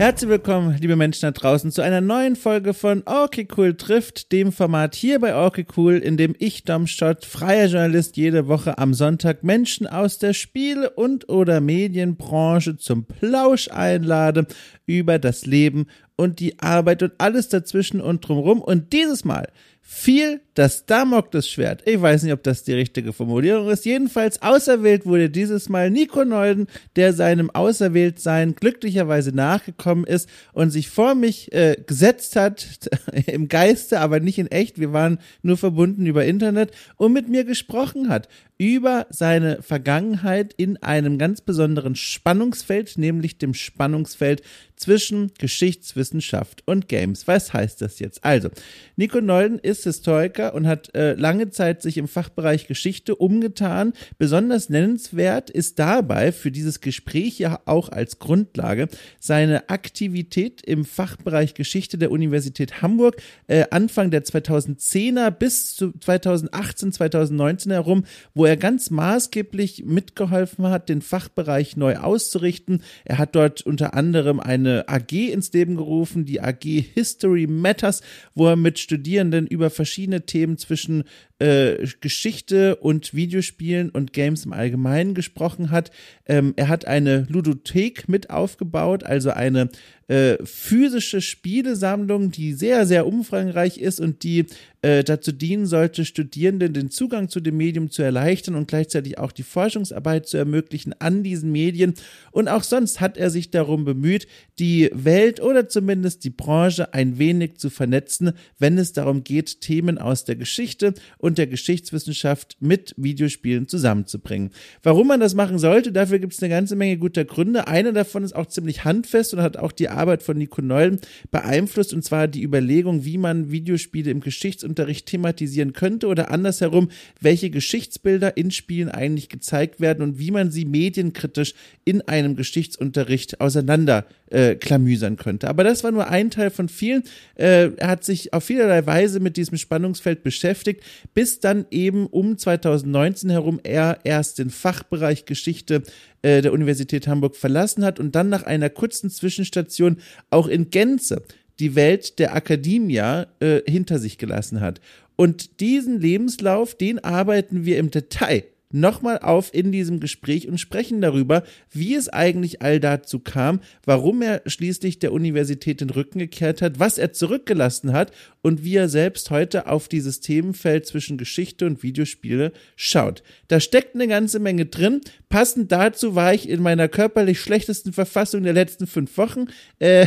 Herzlich willkommen, liebe Menschen da draußen, zu einer neuen Folge von Okay Cool trifft, dem Format hier bei Okay Cool, in dem ich, Dom Schott, freier Journalist, jede Woche am Sonntag Menschen aus der Spiele- und oder Medienbranche zum Plausch einlade über das Leben und die Arbeit und alles dazwischen und drumherum. Und dieses Mal fiel das Damoklesschwert. Ich weiß nicht, ob das die richtige Formulierung ist. Jedenfalls auserwählt wurde dieses Mal Nico Neuden, der seinem Auserwähltsein glücklicherweise nachgekommen ist und sich vor mich äh, gesetzt hat, im Geiste, aber nicht in echt. Wir waren nur verbunden über Internet und mit mir gesprochen hat über seine Vergangenheit in einem ganz besonderen Spannungsfeld, nämlich dem Spannungsfeld zwischen Geschichtswissenschaft und Games. Was heißt das jetzt? Also, Nico Neuden ist Historiker und hat äh, lange Zeit sich im Fachbereich Geschichte umgetan. Besonders nennenswert ist dabei für dieses Gespräch ja auch als Grundlage seine Aktivität im Fachbereich Geschichte der Universität Hamburg äh, Anfang der 2010er bis zu 2018, 2019 herum, wo er ganz maßgeblich mitgeholfen hat, den Fachbereich neu auszurichten. Er hat dort unter anderem eine AG ins Leben gerufen, die AG History Matters, wo er mit Studierenden über verschiedene Themen zwischen äh, Geschichte und Videospielen und Games im Allgemeinen gesprochen hat. Ähm, er hat eine Ludothek mit aufgebaut, also eine äh, physische Spielesammlung, die sehr, sehr umfangreich ist und die äh, dazu dienen sollte, Studierenden den Zugang zu dem Medium zu erleichtern und gleichzeitig auch die Forschungsarbeit zu ermöglichen an diesen Medien. Und auch sonst hat er sich darum bemüht, die Welt oder zumindest die Branche ein wenig zu vernetzen, wenn es darum geht, Themen aus der Geschichte und der Geschichtswissenschaft mit Videospielen zusammenzubringen. Warum man das machen sollte, dafür gibt es eine ganze Menge guter Gründe. Einer davon ist auch ziemlich handfest und hat auch die Arbeit von Nico Neulen beeinflusst, und zwar die Überlegung, wie man Videospiele im Geschichtsunterricht thematisieren könnte oder andersherum, welche Geschichtsbilder in Spielen eigentlich gezeigt werden und wie man sie medienkritisch in einem Geschichtsunterricht auseinander äh, klamüsern könnte. Aber das war nur ein Teil von vielen. Äh, er hat sich auf vielerlei Weise mit diesem Spannungsfeld beschäftigt, bis dann eben um 2019 herum er erst den Fachbereich Geschichte äh, der Universität Hamburg verlassen hat und dann nach einer kurzen Zwischenstation auch in Gänze die Welt der Akademia äh, hinter sich gelassen hat. Und diesen Lebenslauf, den arbeiten wir im Detail nochmal auf in diesem Gespräch und sprechen darüber, wie es eigentlich all dazu kam, warum er schließlich der Universität den Rücken gekehrt hat, was er zurückgelassen hat und wie er selbst heute auf dieses Themenfeld zwischen Geschichte und Videospiele schaut. Da steckt eine ganze Menge drin. Passend dazu war ich in meiner körperlich schlechtesten Verfassung der letzten fünf Wochen. Äh,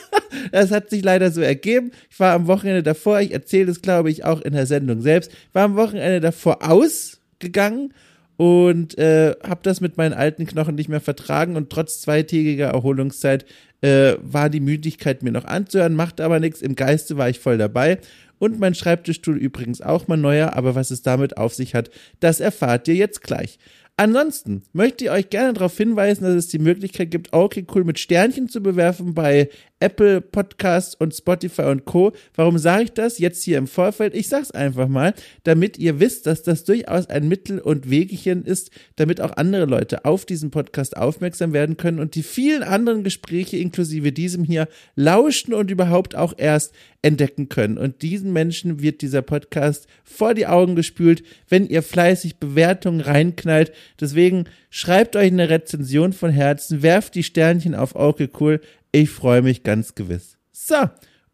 das hat sich leider so ergeben. Ich war am Wochenende davor, ich erzähle es glaube ich auch in der Sendung selbst, war am Wochenende davor aus gegangen und äh, habe das mit meinen alten Knochen nicht mehr vertragen und trotz zweitägiger Erholungszeit äh, war die Müdigkeit mir noch anzuhören, machte aber nichts, im Geiste war ich voll dabei und mein Schreibtischstuhl übrigens auch mal neuer, aber was es damit auf sich hat, das erfahrt ihr jetzt gleich. Ansonsten möchte ich euch gerne darauf hinweisen, dass es die Möglichkeit gibt, okay cool mit Sternchen zu bewerfen bei Apple Podcasts und Spotify und Co. Warum sage ich das jetzt hier im Vorfeld? Ich sage es einfach mal, damit ihr wisst, dass das durchaus ein Mittel und Wegchen ist, damit auch andere Leute auf diesen Podcast aufmerksam werden können und die vielen anderen Gespräche inklusive diesem hier lauschen und überhaupt auch erst entdecken können. Und diesen Menschen wird dieser Podcast vor die Augen gespült, wenn ihr fleißig Bewertungen reinknallt. Deswegen schreibt euch eine Rezension von Herzen, werft die Sternchen auf okay cool. Ich freue mich ganz gewiss. So.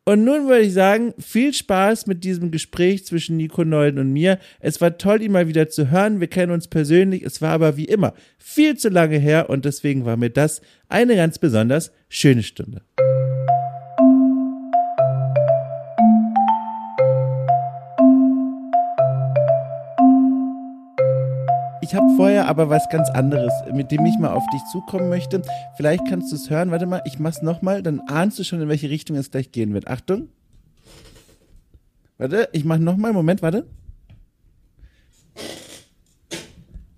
Und nun würde ich sagen, viel Spaß mit diesem Gespräch zwischen Nico Nolden und mir. Es war toll, ihn mal wieder zu hören. Wir kennen uns persönlich. Es war aber wie immer viel zu lange her und deswegen war mir das eine ganz besonders schöne Stunde. Ich habe vorher aber was ganz anderes, mit dem ich mal auf dich zukommen möchte. Vielleicht kannst du es hören. Warte mal, ich mach's nochmal, dann ahnst du schon, in welche Richtung es gleich gehen wird. Achtung. Warte, ich mach nochmal. Moment, warte.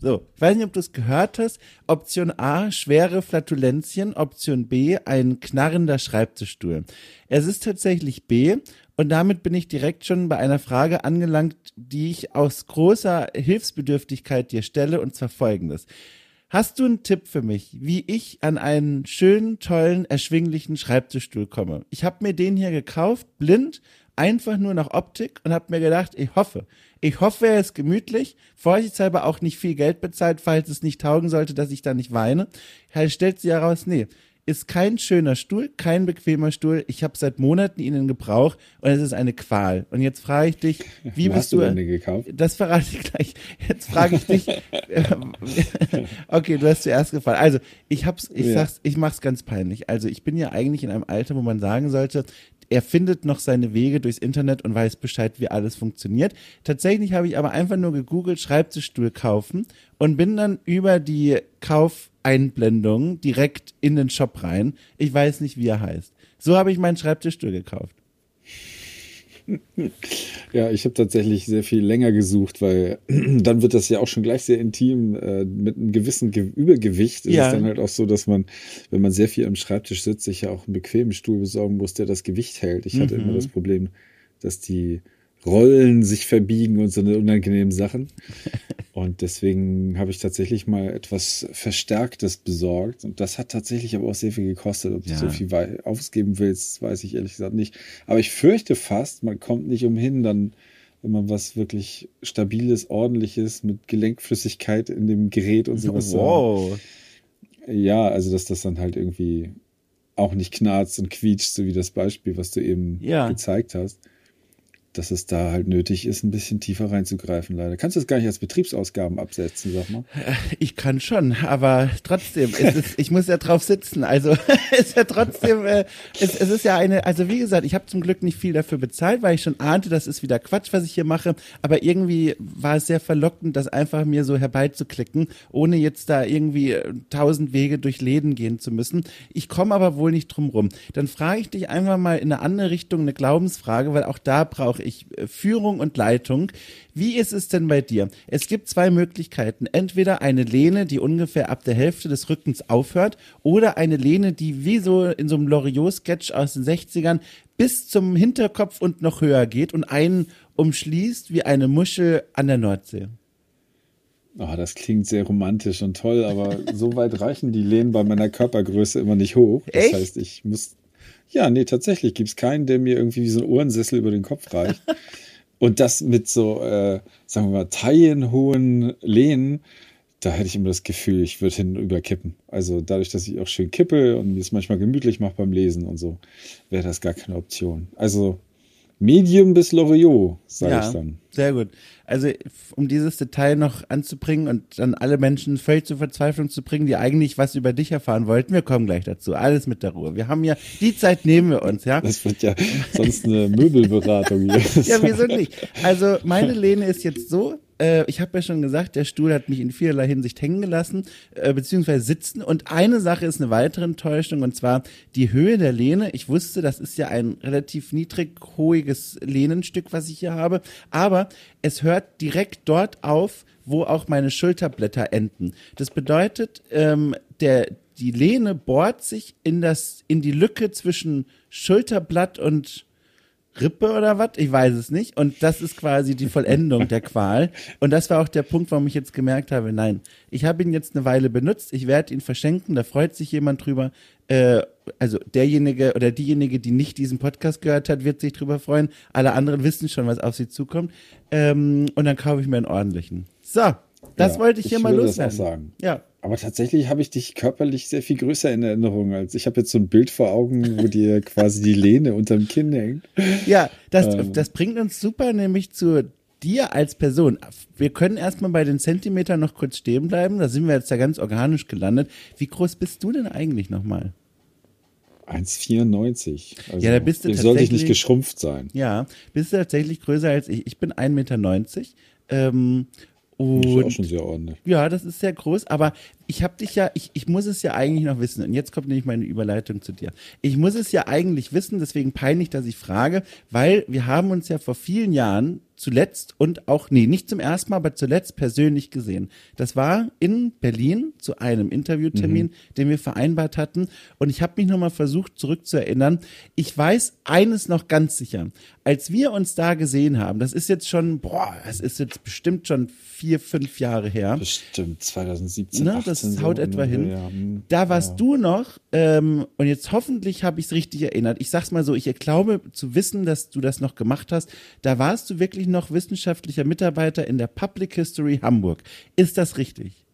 So, ich weiß nicht, ob du es gehört hast. Option A, schwere Flatulenzien. Option B, ein knarrender Schreibtischstuhl. Es ist tatsächlich B und damit bin ich direkt schon bei einer Frage angelangt, die ich aus großer Hilfsbedürftigkeit dir stelle, und zwar folgendes. Hast du einen Tipp für mich, wie ich an einen schönen, tollen, erschwinglichen Schreibtischstuhl komme? Ich habe mir den hier gekauft, blind, einfach nur nach Optik und habe mir gedacht, ich hoffe, ich hoffe, er ist gemütlich, vorsichtshalber auch nicht viel Geld bezahlt, falls es nicht taugen sollte, dass ich da nicht weine. Er stellt sich heraus, nee, ist kein schöner Stuhl, kein bequemer Stuhl. Ich habe seit Monaten ihn in Gebrauch und es ist eine Qual. Und jetzt frage ich dich, wie bist hast du denn den gekauft? Das verrate ich gleich. Jetzt frage ich dich. okay, du hast zuerst gefallen. Also ich hab's, ich Ja. sag's, ich mach's ganz peinlich. Also ich bin ja eigentlich in einem Alter, wo man sagen sollte, er findet noch seine Wege durchs Internet und weiß Bescheid, wie alles funktioniert. Tatsächlich habe ich aber einfach nur gegoogelt, Schreibtischstuhl kaufen und bin dann über die Kaufeinblendung direkt in den Shop rein. Ich weiß nicht, wie er heißt. So habe ich meinen Schreibtischstuhl gekauft. Ja, ich habe tatsächlich sehr viel länger gesucht, weil dann wird das ja auch schon gleich sehr intim. Äh, mit einem gewissen Ge Übergewicht ist Ja. es dann halt auch so, dass man, wenn man sehr viel am Schreibtisch sitzt, sich ja auch einen bequemen Stuhl besorgen muss, der das Gewicht hält. Ich hatte Mhm. immer das Problem, dass die Rollen sich verbiegen und so eine unangenehmen Sachen. Und deswegen habe ich tatsächlich mal etwas Verstärktes besorgt. Und das hat tatsächlich aber auch sehr viel gekostet. Ob Ja. du so viel ausgeben willst, weiß ich ehrlich gesagt nicht. Aber ich fürchte fast, man kommt nicht umhin, dann, wenn man was wirklich Stabiles, Ordentliches mit Gelenkflüssigkeit in dem Gerät und sowas. Wow. Ja, also dass das dann halt irgendwie auch nicht knarzt und quietscht, so wie das Beispiel, was du eben Ja. gezeigt hast. Dass es da halt nötig ist, ein bisschen tiefer reinzugreifen, leider. Kannst du das gar nicht als Betriebsausgaben absetzen, sag mal? Ich kann schon, aber trotzdem, ist, ich muss ja drauf sitzen. Also ist ja trotzdem, äh, es, es ist ja eine, also wie gesagt, ich habe zum Glück nicht viel dafür bezahlt, weil ich schon ahnte, das ist wieder Quatsch, was ich hier mache. Aber irgendwie war es sehr verlockend, das einfach mir so herbeizuklicken, ohne jetzt da irgendwie äh, tausend Wege durch Läden gehen zu müssen. Ich komme aber wohl nicht drum rum. Dann frage ich dich einfach mal in eine andere Richtung, eine Glaubensfrage, weil auch da brauche ich äh, Führung und Leitung. Wie ist es denn bei dir? Es gibt zwei Möglichkeiten. Entweder eine Lehne, die ungefähr ab der Hälfte des Rückens aufhört, oder eine Lehne, die wie so in so einem Loriot-Sketch aus den 60ern bis zum Hinterkopf und noch höher geht und einen umschließt wie eine Muschel an der Nordsee. Oh, das klingt sehr romantisch und toll, aber so weit reichen die Lehnen bei meiner Körpergröße immer nicht hoch. Das Echt? heißt, ich muss. Ja, nee, tatsächlich gibt's keinen, der mir irgendwie wie so ein Ohrensessel über den Kopf reicht. und das mit so, äh, sagen wir mal, taillenhohen Lehnen, da hätte ich immer das Gefühl, ich würde hinüber kippen. Also dadurch, dass ich auch schön kippe und mir es manchmal gemütlich mache beim Lesen und so, wäre das gar keine Option. Also Medium bis Loriot, sage ich dann. sehr gut. Also um dieses Detail noch anzubringen und dann alle Menschen völlig zur Verzweiflung zu bringen, die eigentlich was über dich erfahren wollten, wir kommen gleich dazu. Alles mit der Ruhe. Wir haben ja, die Zeit nehmen wir uns, ja. Das wird ja sonst eine Möbelberatung hier. Ja, wieso nicht? Also meine Lehne ist jetzt so, äh, ich habe ja schon gesagt, der Stuhl hat mich in vielerlei Hinsicht hängen gelassen, äh, beziehungsweise sitzen. Und eine Sache ist eine weitere Enttäuschung, und zwar die Höhe der Lehne. Ich wusste, das ist ja ein relativ niedrig hohiges Lehnenstück, was ich hier habe, aber es hört direkt dort auf, wo auch meine Schulterblätter enden. Das bedeutet, ähm, der, die Lehne bohrt sich in das, in die Lücke zwischen Schulterblatt und Rippe oder was? Ich weiß es nicht. Und das ist quasi die Vollendung der Qual. Und das war auch der Punkt, warum ich jetzt gemerkt habe, nein, ich habe ihn jetzt eine Weile benutzt, ich werde ihn verschenken, da freut sich jemand drüber. Äh, also derjenige oder diejenige, die nicht diesen Podcast gehört hat, wird sich drüber freuen. Alle anderen wissen schon, was auf sie zukommt. Ähm, und dann kaufe ich mir einen ordentlichen. So, das Ja, wollte ich hier ich mal würde das loswerden. auch sagen. Ja. Aber tatsächlich habe ich dich körperlich sehr viel größer in Erinnerung als ich habe jetzt so ein Bild vor Augen, wo dir quasi die Lehne unterm Kinn hängt. Ja, das, Ähm. das bringt uns super nämlich zu dir als Person. Wir können erstmal bei den Zentimetern noch kurz stehen bleiben. Da sind wir jetzt ja ganz organisch gelandet. Wie groß bist du denn eigentlich nochmal? 1,94. Also, Ja, da bist du dem sollte ich tatsächlich- nicht geschrumpft sein. Ja, bist du tatsächlich größer als ich. Ich bin 1,90 Meter. Ähm, Das ist auch und schon sehr ordentlich. ja, das ist sehr groß, aber ich habe dich ja, ich, ich muss es ja eigentlich noch wissen. Und jetzt kommt nämlich meine Überleitung zu dir. Ich muss es ja eigentlich wissen, deswegen peinlich, dass ich frage, weil wir haben uns ja vor vielen Jahren zuletzt und auch, nee, nicht zum ersten Mal, aber zuletzt persönlich gesehen. Das war in Berlin zu einem Interviewtermin, den wir vereinbart hatten. Und ich habe mich nochmal versucht zurückzuerinnern. Ich weiß eines noch ganz sicher. Als wir uns da gesehen haben, das ist jetzt schon, boah, das ist jetzt bestimmt schon vier, fünf Jahre her. Bestimmt 2017, Ne, 18 das so haut etwa hin. ja. Hm, Da warst ja. du noch, ähm, und jetzt hoffentlich habe ich es richtig erinnert. Ich sag's mal so, ich glaube zu wissen, dass du das noch gemacht hast. Da warst du wirklich noch wissenschaftlicher Mitarbeiter in der Public History Hamburg. Ist das richtig?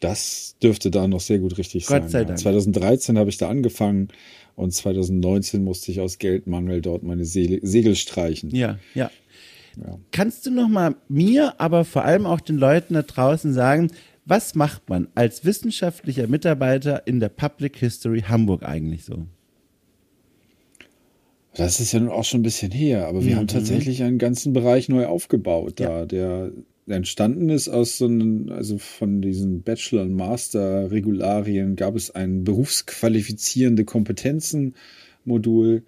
Das dürfte da noch sehr gut richtig Gott sein. sei ja. Dank. 2013 habe ich da angefangen und 2019 musste ich aus Geldmangel dort meine Segel, Segel streichen. Ja, ja. Ja. Kannst du noch mal mir, aber vor allem auch den Leuten da draußen sagen, was macht man als wissenschaftlicher Mitarbeiter in der Public History Hamburg eigentlich so? Das ist ja nun auch schon ein bisschen her, aber wir haben tatsächlich einen ganzen Bereich neu aufgebaut da, der entstanden ist aus so einem, also von diesen Bachelor- und Master-Regularien gab es ein berufsqualifizierende Kompetenzen-Modul,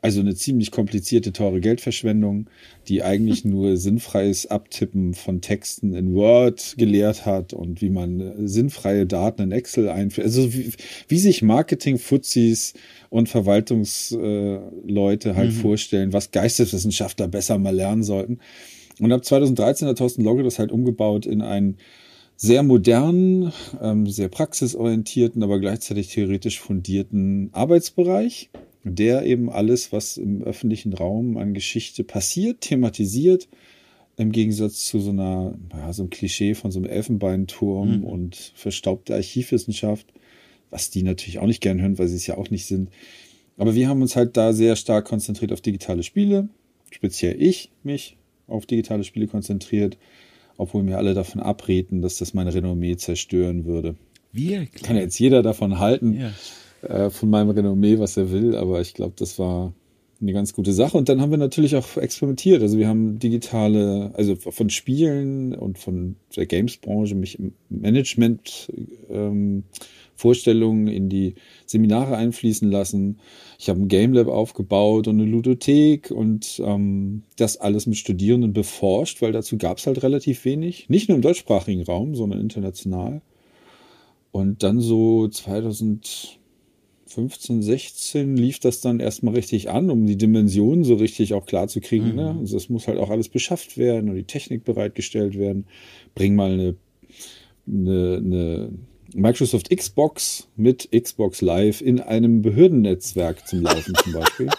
also eine ziemlich komplizierte, teure Geldverschwendung, die eigentlich nur sinnfreies Abtippen von Texten in Word gelehrt hat und wie man äh, sinnfreie Daten in Excel einführt. Also wie, wie sich Marketing-Fuzis und Verwaltungsleute halt vorstellen, was Geisteswissenschaftler besser mal lernen sollten. Und ab 2013 hat Thorsten Logge das halt umgebaut in einen sehr modernen, ähm, sehr praxisorientierten, aber gleichzeitig theoretisch fundierten Arbeitsbereich, der eben alles, was im öffentlichen Raum an Geschichte passiert, thematisiert, im Gegensatz zu so einer, ja, so einem Klischee von so einem Elfenbeinturm und verstaubter Archivwissenschaft, was die natürlich auch nicht gern hören, weil sie es ja auch nicht sind. Aber wir haben uns halt da sehr stark konzentriert auf digitale Spiele, speziell ich mich auf digitale Spiele konzentriert, obwohl mir alle davon abreden, dass das mein Renommee zerstören würde. Wirklich? Kann jetzt jeder davon halten, Ja. Äh, von meinem Renommee, was er will, aber ich glaube, das war eine ganz gute Sache. Und dann haben wir natürlich auch experimentiert. Also wir haben digitale, also von Spielen und von der Games-Branche mich im Management ähm, in die Seminare einfließen lassen. Ich habe ein Game Lab aufgebaut und eine Ludothek und ähm, das alles mit Studierenden beforscht, weil dazu gab es halt relativ wenig. Nicht nur im deutschsprachigen Raum, sondern international. Und dann so 2015, 16 lief das dann erstmal richtig an, um die Dimensionen so richtig auch klar zu kriegen. Ne? Also es muss halt auch alles beschafft werden und die Technik bereitgestellt werden. Bring mal eine, eine, eine Microsoft Xbox mit Xbox Live in einem Behördennetzwerk zum Laufen zum Beispiel.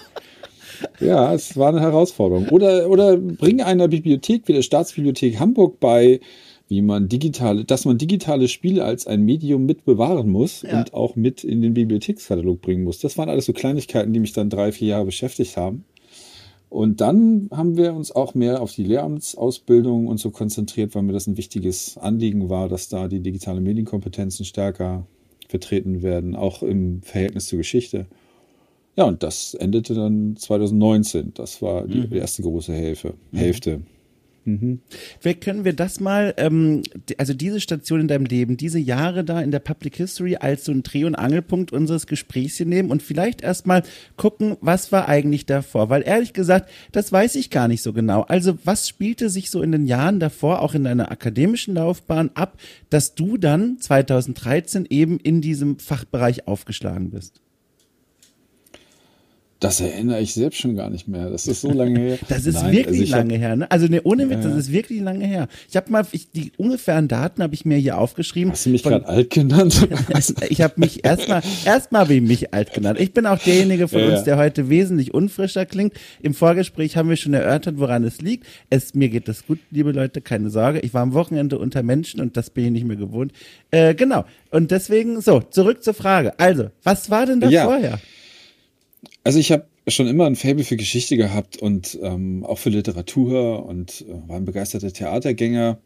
Ja, es war eine Herausforderung. Oder, oder bring einer Bibliothek wie der Staatsbibliothek Hamburg bei, wie man digitale, dass man digitale Spiele als ein Medium mit bewahren muss Ja. und auch mit in den Bibliothekskatalog bringen muss. Das waren alles so Kleinigkeiten, die mich dann drei, vier Jahre beschäftigt haben. Und dann haben wir uns auch mehr auf die Lehramtsausbildung und so konzentriert, weil mir das ein wichtiges Anliegen war, dass da die digitale Medienkompetenzen stärker vertreten werden, auch im Verhältnis zur Geschichte. Ja, und das endete dann 2019. Das war die erste große Hälfte. Vielleicht können wir das mal, ähm, also diese Station in deinem Leben, diese Jahre da in der Public History als so ein Dreh- und Angelpunkt unseres Gesprächs hier nehmen und vielleicht erstmal gucken, was war eigentlich davor? Weil ehrlich gesagt, das weiß ich gar nicht so genau. Also was spielte sich so in den Jahren davor, auch in deiner akademischen Laufbahn ab, dass du dann 2013 eben in diesem Fachbereich aufgeschlagen bist? Das erinnere ich selbst schon gar nicht mehr. Das ist so lange her. Das ist Nein, wirklich also ich hab- lange her, ne? Also ne, ohne Witz, Ja, das ist wirklich lange her. Ich habe mal ich, die ungefähren Daten habe ich mir hier aufgeschrieben. Hast du mich gerade alt genannt? Ich habe mich erstmal erstmal ich mich alt genannt. Ich bin auch derjenige von Ja, uns, der heute wesentlich unfrischer klingt. Im Vorgespräch haben wir schon erörtert, woran es liegt. Es mir geht das gut, liebe Leute, keine Sorge. Ich war am Wochenende unter Menschen und das bin ich nicht mehr gewohnt. Äh, genau. Und deswegen so zurück zur Frage. Also, was war denn da Ja. vorher? Also ich habe schon immer ein Faible für Geschichte gehabt und ähm, auch für Literatur und äh, war ein begeisterter Theatergänger.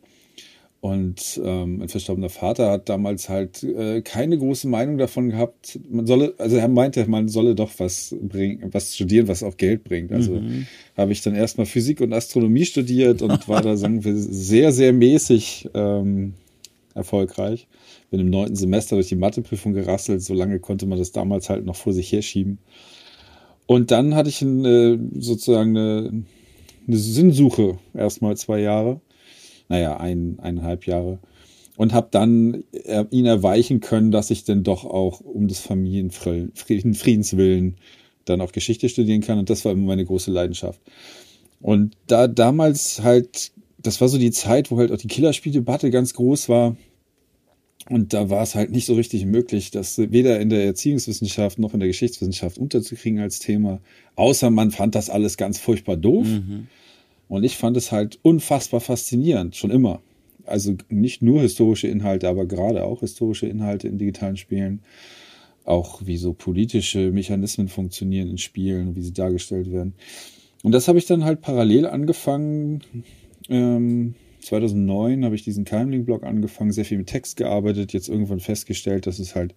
Und ähm, mein verstorbener Vater hat damals halt äh, keine große Meinung davon gehabt. Man solle, also er meinte, man solle doch was bringen, was studieren, was auch Geld bringt. Also habe ich dann erstmal Physik und Astronomie studiert und war da, sagen wir, sehr, sehr mäßig ähm, erfolgreich. Bin im neunten Semester durch die Matheprüfung gerasselt. So lange konnte man das damals halt noch vor sich herschieben. Und dann hatte ich eine, sozusagen eine, eine Sinnsuche erstmal zwei Jahre, naja, ein, eineinhalb Jahre. Und habe dann äh, ihn erweichen können, dass ich denn doch auch um des Familienfriedens willen dann auch Geschichte studieren kann. Und das war immer meine große Leidenschaft. Und da damals halt, das war so die Zeit, wo halt auch die Killerspieldebatte ganz groß war. Und da war es halt nicht so richtig möglich, das weder in der Erziehungswissenschaft noch in der Geschichtswissenschaft unterzukriegen als Thema. Außer man fand das alles ganz furchtbar doof. Mhm. Und ich fand es halt unfassbar faszinierend, schon immer. Also nicht nur historische Inhalte, aber gerade auch historische Inhalte in digitalen Spielen. Auch wie so politische Mechanismen funktionieren in Spielen, wie sie dargestellt werden. Und das habe ich dann halt parallel angefangen. Ähm, 2009 habe ich diesen Keimling-Blog angefangen, sehr viel mit Text gearbeitet, jetzt irgendwann festgestellt, dass es halt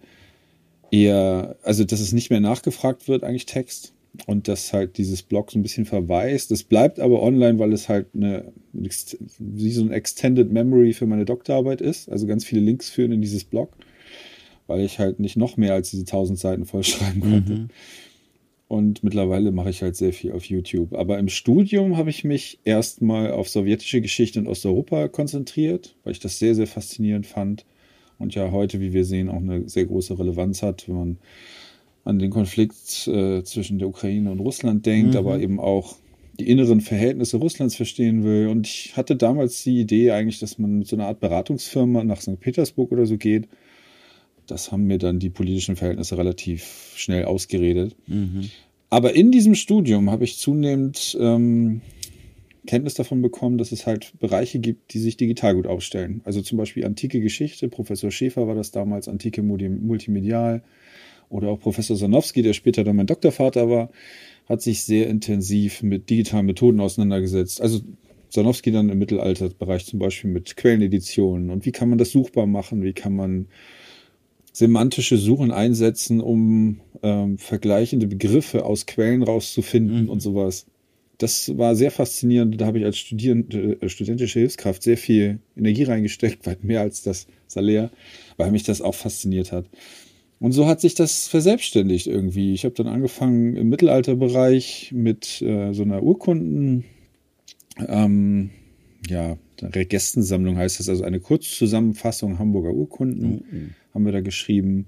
eher, also dass es nicht mehr nachgefragt wird, eigentlich Text. Und dass halt dieses Blog so ein bisschen verweist. Es bleibt aber online, weil es halt eine, wie so ein Extended Memory für meine Doktorarbeit ist. Also ganz viele Links führen in dieses Blog, weil ich halt nicht noch mehr als diese 1000 Seiten vollschreiben konnte. Mhm. Und mittlerweile mache ich halt sehr viel auf YouTube. Aber im Studium habe ich mich erstmal auf sowjetische Geschichte in Osteuropa konzentriert, weil ich das sehr, sehr faszinierend fand. Und ja heute, wie wir sehen, auch eine sehr große Relevanz hat, wenn man an den Konflikt äh, zwischen der Ukraine und Russland denkt, mhm. aber eben auch die inneren Verhältnisse Russlands verstehen will. Und ich hatte damals die Idee eigentlich, dass man mit so einer Art Beratungsfirma nach St. Petersburg oder so geht das haben mir dann die politischen Verhältnisse relativ schnell ausgeredet. Mhm. Aber in diesem Studium habe ich zunehmend ähm, Kenntnis davon bekommen, dass es halt Bereiche gibt, die sich digital gut aufstellen. Also zum Beispiel antike Geschichte, Professor Schäfer war das damals, antike Multimedial. Oder auch Professor Sanowski, der später dann mein Doktorvater war, hat sich sehr intensiv mit digitalen Methoden auseinandergesetzt. Also Sanowski dann im Mittelalterbereich zum Beispiel mit Quelleneditionen und wie kann man das suchbar machen, wie kann man semantische Suchen einsetzen, um ähm, vergleichende Begriffe aus Quellen rauszufinden mhm. und sowas. Das war sehr faszinierend. Da habe ich als Studierende, äh, studentische Hilfskraft sehr viel Energie reingesteckt, weit mehr als das Salär, weil mich das auch fasziniert hat. Und so hat sich das verselbstständigt irgendwie. Ich habe dann angefangen im Mittelalterbereich mit äh, so einer Urkunden, ähm, ja, Registensammlung heißt das, also eine Kurzzusammenfassung Hamburger Urkunden. Mhm haben wir da geschrieben.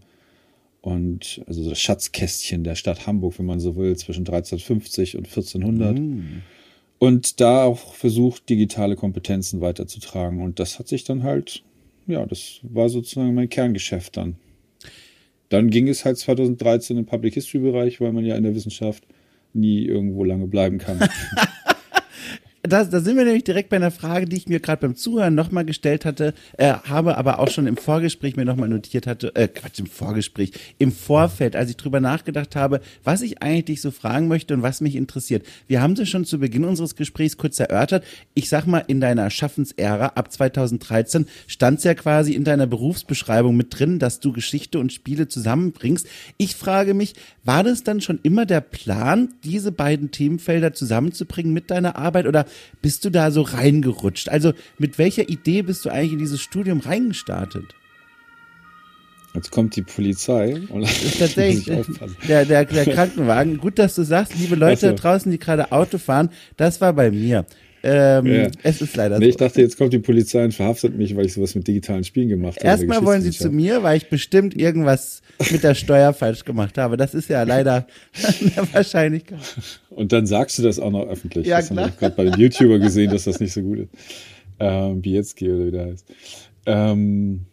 Und also das Schatzkästchen der Stadt Hamburg, wenn man so will, zwischen 1350 und 1400. Mm. Und da auch versucht, digitale Kompetenzen weiterzutragen. Und das hat sich dann halt, ja, das war sozusagen mein Kerngeschäft dann. Dann ging es halt 2013 im Public History Bereich, weil man ja in der Wissenschaft nie irgendwo lange bleiben kann. da, da sind wir nämlich direkt bei einer Frage, die ich mir gerade beim Zuhören nochmal gestellt hatte, äh, habe aber auch schon im Vorgespräch mir nochmal notiert hatte, äh, Quatsch, im Vorgespräch, im Vorfeld, als ich drüber nachgedacht habe, was ich eigentlich dich so fragen möchte und was mich interessiert. Wir haben es schon zu Beginn unseres Gesprächs kurz erörtert. Ich sag mal, in deiner Schaffensära ab 2013 stand es ja quasi in deiner Berufsbeschreibung mit drin, dass du Geschichte und Spiele zusammenbringst. Ich frage mich, war das dann schon immer der Plan, diese beiden Themenfelder zusammenzubringen mit deiner Arbeit oder bist du da so reingerutscht? Also mit welcher Idee bist du eigentlich in dieses Studium reingestartet? Jetzt kommt die Polizei und tatsächlich der, der, der Krankenwagen. Gut, dass du sagst, liebe Leute also. draußen, die gerade Auto fahren, das war bei mir. Ähm, ja. Es ist leider nee, so. Ich dachte, jetzt kommt die Polizei und verhaftet mich, weil ich sowas mit digitalen Spielen gemacht habe. Erstmal wollen sie zu mir, weil ich bestimmt irgendwas mit der Steuer falsch gemacht habe. Das ist ja leider eine Wahrscheinlichkeit. Und dann sagst du das auch noch öffentlich. Ja, das klar. habe ich gerade bei den YouTuber gesehen, dass das nicht so gut ist. Ähm, Bietzki oder wie der heißt. Ähm,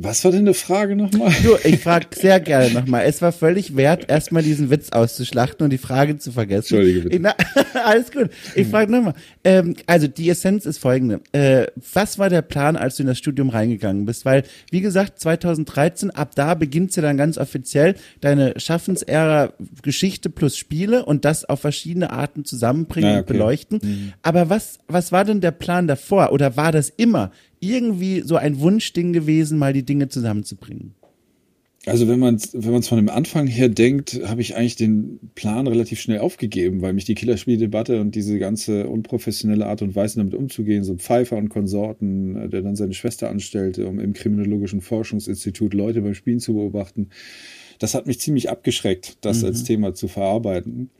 was war denn eine Frage nochmal? Du, ich frage sehr gerne nochmal. Es war völlig wert, erstmal diesen Witz auszuschlachten und die Frage zu vergessen. Entschuldige bitte. Na, alles gut. Ich frage nochmal. Ähm, also die Essenz ist folgende. Äh, was war der Plan, als du in das Studium reingegangen bist? Weil, wie gesagt, 2013, ab da beginnt ja dann ganz offiziell deine Schaffensära Geschichte plus Spiele und das auf verschiedene Arten zusammenbringen ah, okay. und beleuchten. Mhm. Aber was, was war denn der Plan davor? Oder war das immer irgendwie so ein Wunschding gewesen, mal die Dinge zusammenzubringen? Also wenn man es wenn man's von dem Anfang her denkt, habe ich eigentlich den Plan relativ schnell aufgegeben, weil mich die Killerspieldebatte und diese ganze unprofessionelle Art und Weise damit umzugehen, so Pfeiffer und Konsorten, äh, der dann seine Schwester anstellte, um im Kriminologischen Forschungsinstitut Leute beim Spielen zu beobachten, das hat mich ziemlich abgeschreckt, das mhm. als Thema zu verarbeiten.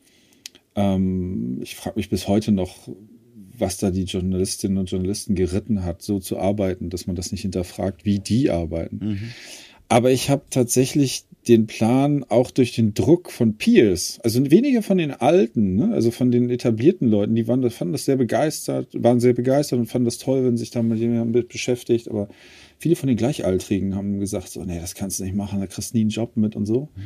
Ähm, ich frage mich bis heute noch, was da die Journalistinnen und Journalisten geritten hat, so zu arbeiten, dass man das nicht hinterfragt, wie die arbeiten. Mhm. Aber ich habe tatsächlich den Plan auch durch den Druck von Peers, also weniger von den Alten, ne? also von den etablierten Leuten, die waren, fanden das sehr begeistert, waren sehr begeistert und fanden das toll, wenn sich da mal jemand mit beschäftigt. Aber viele von den Gleichaltrigen haben gesagt, so, nee, das kannst du nicht machen, da kriegst du nie einen Job mit und so. Mhm.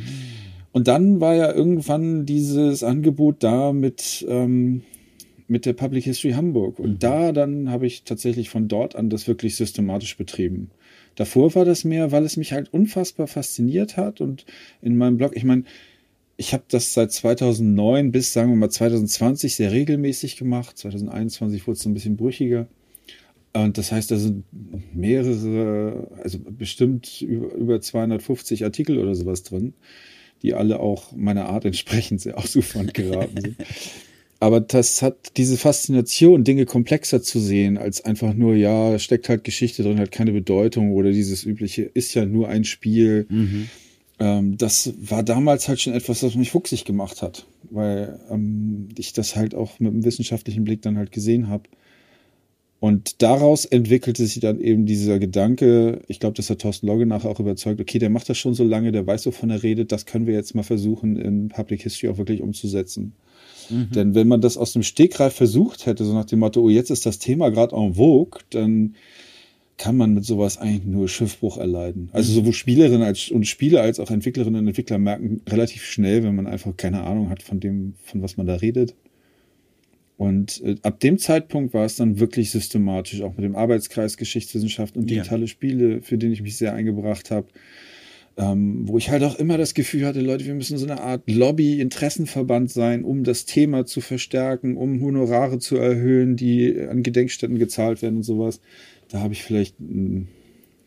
Und dann war ja irgendwann dieses Angebot da mit, ähm, mit der Public History Hamburg. Und mhm. da dann habe ich tatsächlich von dort an das wirklich systematisch betrieben. Davor war das mehr, weil es mich halt unfassbar fasziniert hat und in meinem Blog, ich meine, ich habe das seit 2009 bis, sagen wir mal, 2020 sehr regelmäßig gemacht. 2021 wurde es so ein bisschen brüchiger. Und das heißt, da sind mehrere, also bestimmt über 250 Artikel oder sowas drin, die alle auch meiner Art entsprechend sehr ausufernd geraten sind. Aber das hat diese Faszination, Dinge komplexer zu sehen, als einfach nur, ja, steckt halt Geschichte drin, hat keine Bedeutung oder dieses übliche ist ja nur ein Spiel. Mhm. Ähm, das war damals halt schon etwas, was mich fuchsig gemacht hat, weil ähm, ich das halt auch mit einem wissenschaftlichen Blick dann halt gesehen habe. Und daraus entwickelte sich dann eben dieser Gedanke, ich glaube, das hat Thorsten Logge nachher auch überzeugt, okay, der macht das schon so lange, der weiß, wovon er redet, das können wir jetzt mal versuchen, in Public History auch wirklich umzusetzen. Mhm. Denn wenn man das aus dem Stegreif versucht hätte, so nach dem Motto, oh, jetzt ist das Thema gerade en vogue, dann kann man mit sowas eigentlich nur Schiffbruch erleiden. Also mhm. sowohl Spielerinnen als, und Spieler als auch Entwicklerinnen und Entwickler merken relativ schnell, wenn man einfach keine Ahnung hat von dem, von was man da redet. Und äh, ab dem Zeitpunkt war es dann wirklich systematisch, auch mit dem Arbeitskreis Geschichtswissenschaft und digitale ja. Spiele, für den ich mich sehr eingebracht habe ähm, wo ich halt auch immer das Gefühl hatte, Leute, wir müssen so eine Art Lobby-Interessenverband sein, um das Thema zu verstärken, um Honorare zu erhöhen, die an Gedenkstätten gezahlt werden und sowas. Da habe ich vielleicht einen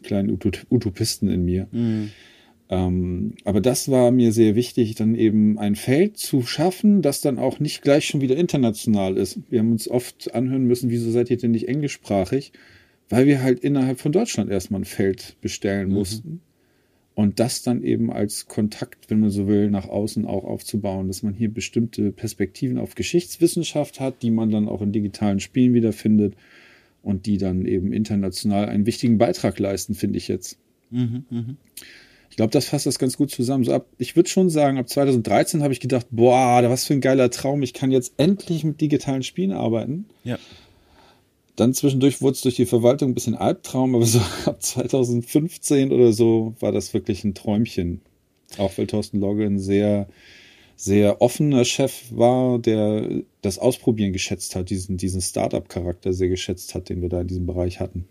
kleinen Utopisten in mir. Mhm. Ähm, aber das war mir sehr wichtig, dann eben ein Feld zu schaffen, das dann auch nicht gleich schon wieder international ist. Wir haben uns oft anhören müssen, wieso seid ihr denn nicht englischsprachig? Weil wir halt innerhalb von Deutschland erstmal ein Feld bestellen mhm. mussten und das dann eben als Kontakt, wenn man so will, nach außen auch aufzubauen, dass man hier bestimmte Perspektiven auf Geschichtswissenschaft hat, die man dann auch in digitalen Spielen wiederfindet und die dann eben international einen wichtigen Beitrag leisten, finde ich jetzt. Mhm, mh. Ich glaube, das fasst das ganz gut zusammen. So ab, ich würde schon sagen, ab 2013 habe ich gedacht, boah, was für ein geiler Traum, ich kann jetzt endlich mit digitalen Spielen arbeiten. Ja. Dann zwischendurch wurde es durch die Verwaltung ein bisschen Albtraum, aber so ab 2015 oder so war das wirklich ein Träumchen. Auch weil Thorsten Logge ein sehr, sehr offener Chef war, der das Ausprobieren geschätzt hat, diesen, diesen Startup-Charakter sehr geschätzt hat, den wir da in diesem Bereich hatten.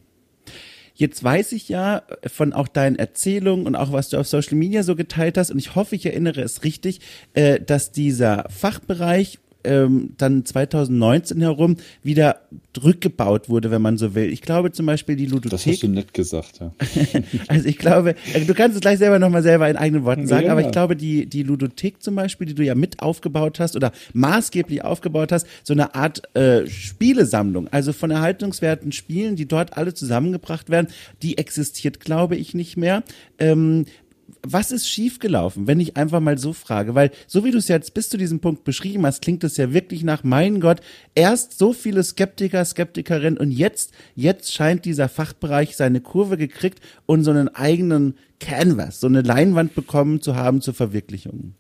Jetzt weiß ich ja von auch deinen Erzählungen und auch was du auf Social Media so geteilt hast und ich hoffe, ich erinnere es richtig, äh, dass dieser Fachbereich ähm, dann 2019 herum wieder rückgebaut wurde, wenn man so will. Ich glaube zum Beispiel die Ludothek. Das hast du nett gesagt, ja. also ich glaube, äh, du kannst es gleich selber nochmal selber in eigenen Worten sagen, ja. aber ich glaube, die, die Ludothek zum Beispiel, die du ja mit aufgebaut hast oder maßgeblich aufgebaut hast, so eine Art äh, Spielesammlung, also von erhaltungswerten Spielen, die dort alle zusammengebracht werden, die existiert, glaube ich, nicht mehr. Ähm, was ist schiefgelaufen, wenn ich einfach mal so frage? Weil so wie du es jetzt bis zu diesem Punkt beschrieben hast, klingt es ja wirklich nach, mein Gott, erst so viele Skeptiker, Skeptikerinnen und jetzt, jetzt scheint dieser Fachbereich seine Kurve gekriegt und so einen eigenen Canvas, so eine Leinwand bekommen zu haben zur Verwirklichung.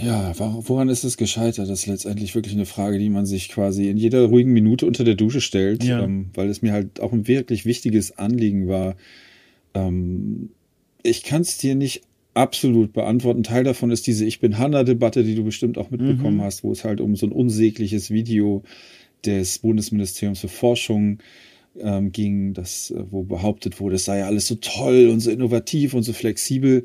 Ja, woran ist es gescheitert? Das ist letztendlich wirklich eine Frage, die man sich quasi in jeder ruhigen Minute unter der Dusche stellt, ja. ähm, weil es mir halt auch ein wirklich wichtiges Anliegen war, ähm, ich kann es dir nicht absolut beantworten. Teil davon ist diese Ich bin Hanna-Debatte, die du bestimmt auch mitbekommen mhm. hast, wo es halt um so ein unsägliches Video des Bundesministeriums für Forschung ähm, ging, das, äh, wo behauptet wurde, es sei ja alles so toll und so innovativ und so flexibel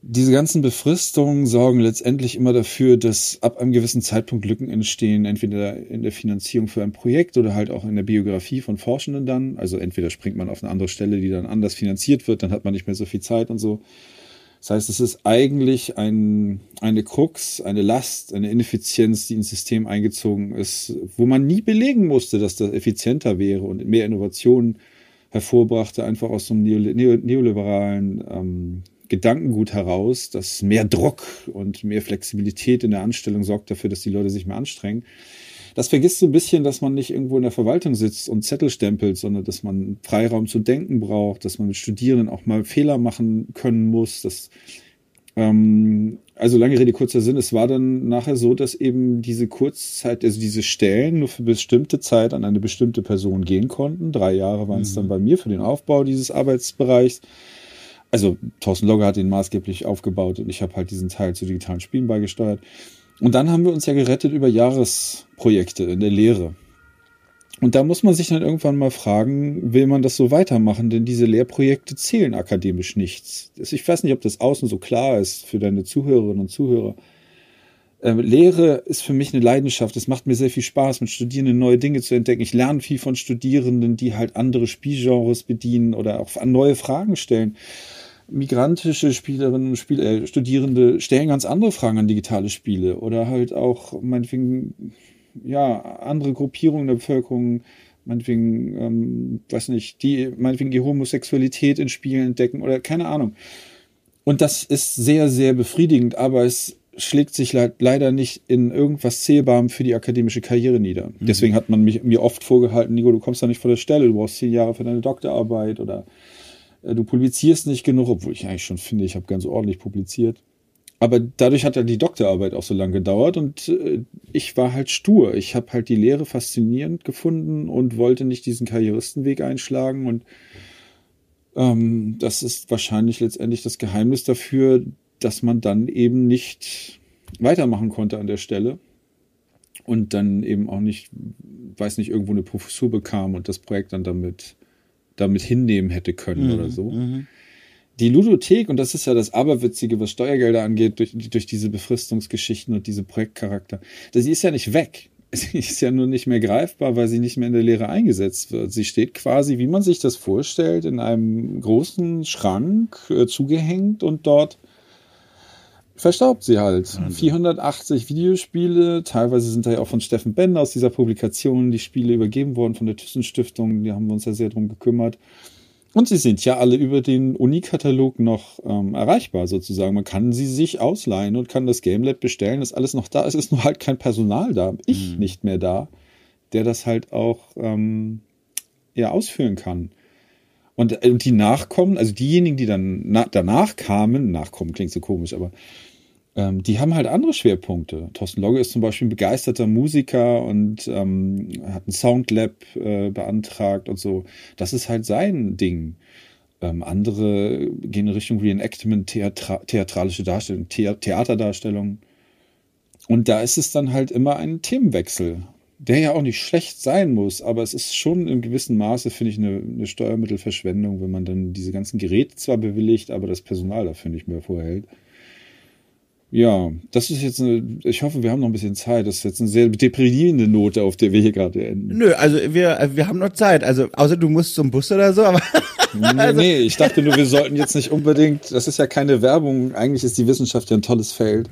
diese ganzen Befristungen sorgen letztendlich immer dafür, dass ab einem gewissen Zeitpunkt Lücken entstehen, entweder in der Finanzierung für ein Projekt oder halt auch in der Biografie von Forschenden dann. Also entweder springt man auf eine andere Stelle, die dann anders finanziert wird, dann hat man nicht mehr so viel Zeit und so. Das heißt, es ist eigentlich ein, eine Krux, eine Last, eine Ineffizienz, die ins System eingezogen ist, wo man nie belegen musste, dass das effizienter wäre und mehr Innovation hervorbrachte, einfach aus so einem neoliberalen ähm, Gedankengut heraus, dass mehr Druck und mehr Flexibilität in der Anstellung sorgt dafür, dass die Leute sich mehr anstrengen. Das vergisst so ein bisschen, dass man nicht irgendwo in der Verwaltung sitzt und Zettel stempelt, sondern dass man Freiraum zu denken braucht, dass man mit Studierenden auch mal Fehler machen können muss, dass ähm, also lange Rede, kurzer Sinn, es war dann nachher so, dass eben diese Kurzzeit, also diese Stellen nur für bestimmte Zeit an eine bestimmte Person gehen konnten. Drei Jahre waren es mhm. dann bei mir für den Aufbau dieses Arbeitsbereichs. Also Thorsten Logger hat den maßgeblich aufgebaut und ich habe halt diesen Teil zu digitalen Spielen beigesteuert. Und dann haben wir uns ja gerettet über Jahresprojekte in der Lehre. Und da muss man sich dann irgendwann mal fragen, will man das so weitermachen? Denn diese Lehrprojekte zählen akademisch nichts. Ich weiß nicht, ob das außen so klar ist für deine Zuhörerinnen und Zuhörer. Ähm, Lehre ist für mich eine Leidenschaft. Es macht mir sehr viel Spaß, mit Studierenden neue Dinge zu entdecken. Ich lerne viel von Studierenden, die halt andere Spielgenres bedienen oder auch neue Fragen stellen. Migrantische Spielerinnen und Spiel, äh, Studierende stellen ganz andere Fragen an digitale Spiele oder halt auch meinetwegen ja, andere Gruppierungen der Bevölkerung, meinetwegen, ähm, weiß nicht, die, meinetwegen die Homosexualität in Spielen entdecken oder keine Ahnung. Und das ist sehr, sehr befriedigend, aber es schlägt sich le leider nicht in irgendwas Zählbarem für die akademische Karriere nieder. Mhm. Deswegen hat man mich, mir oft vorgehalten, Nico, du kommst da nicht vor der Stelle, du brauchst zehn Jahre für deine Doktorarbeit oder du publizierst nicht genug, obwohl ich eigentlich schon finde, ich habe ganz ordentlich publiziert aber dadurch hat ja die Doktorarbeit auch so lange gedauert und äh, ich war halt stur. Ich habe halt die Lehre faszinierend gefunden und wollte nicht diesen Karrieristenweg einschlagen und ähm, das ist wahrscheinlich letztendlich das Geheimnis dafür, dass man dann eben nicht weitermachen konnte an der Stelle und dann eben auch nicht, weiß nicht, irgendwo eine Professur bekam und das Projekt dann damit, damit hinnehmen hätte können mhm, oder so. Mhm die Ludothek, und das ist ja das Aberwitzige, was Steuergelder angeht, durch, durch diese Befristungsgeschichten und diese Projektcharakter, das ist ja nicht weg. Sie ist ja nur nicht mehr greifbar, weil sie nicht mehr in der Lehre eingesetzt wird. Sie steht quasi, wie man sich das vorstellt, in einem großen Schrank äh, zugehängt und dort verstaubt sie halt. Wahnsinn. 480 Videospiele, teilweise sind da ja auch von Steffen Bender aus dieser Publikation die Spiele übergeben worden von der Thyssen Stiftung, die haben wir uns ja sehr drum gekümmert. Und sie sind ja alle über den Uni-Katalog noch ähm, erreichbar sozusagen. Man kann sie sich ausleihen und kann das Game Lab bestellen. Das ist alles noch da. Es ist nur halt kein Personal da. Ich mhm. nicht mehr da, der das halt auch ähm, ja, ausführen kann. Und, äh, und die Nachkommen, also diejenigen, die dann na danach kamen, Nachkommen klingt so komisch, aber ähm, die haben halt andere Schwerpunkte. Thorsten Logge ist zum Beispiel ein begeisterter Musiker und ähm, hat ein Soundlab äh, beantragt und so. Das ist halt sein Ding. Ähm, andere gehen in Richtung Reenactment, Theatra theatralische Darstellung, The Theaterdarstellung. Und da ist es dann halt immer ein Themenwechsel, der ja auch nicht schlecht sein muss, aber es ist schon in gewissem Maße, finde ich, eine, eine Steuermittelverschwendung, wenn man dann diese ganzen Geräte zwar bewilligt, aber das Personal dafür nicht mehr vorhält. Ja, das ist jetzt eine, ich hoffe, wir haben noch ein bisschen Zeit. Das ist jetzt eine sehr deprimierende Note, auf der wir hier gerade enden. Nö, also wir, wir haben noch Zeit. Also, außer du musst zum Bus oder so, aber. nee, also. nee, ich dachte nur, wir sollten jetzt nicht unbedingt, das ist ja keine Werbung. Eigentlich ist die Wissenschaft ja ein tolles Feld.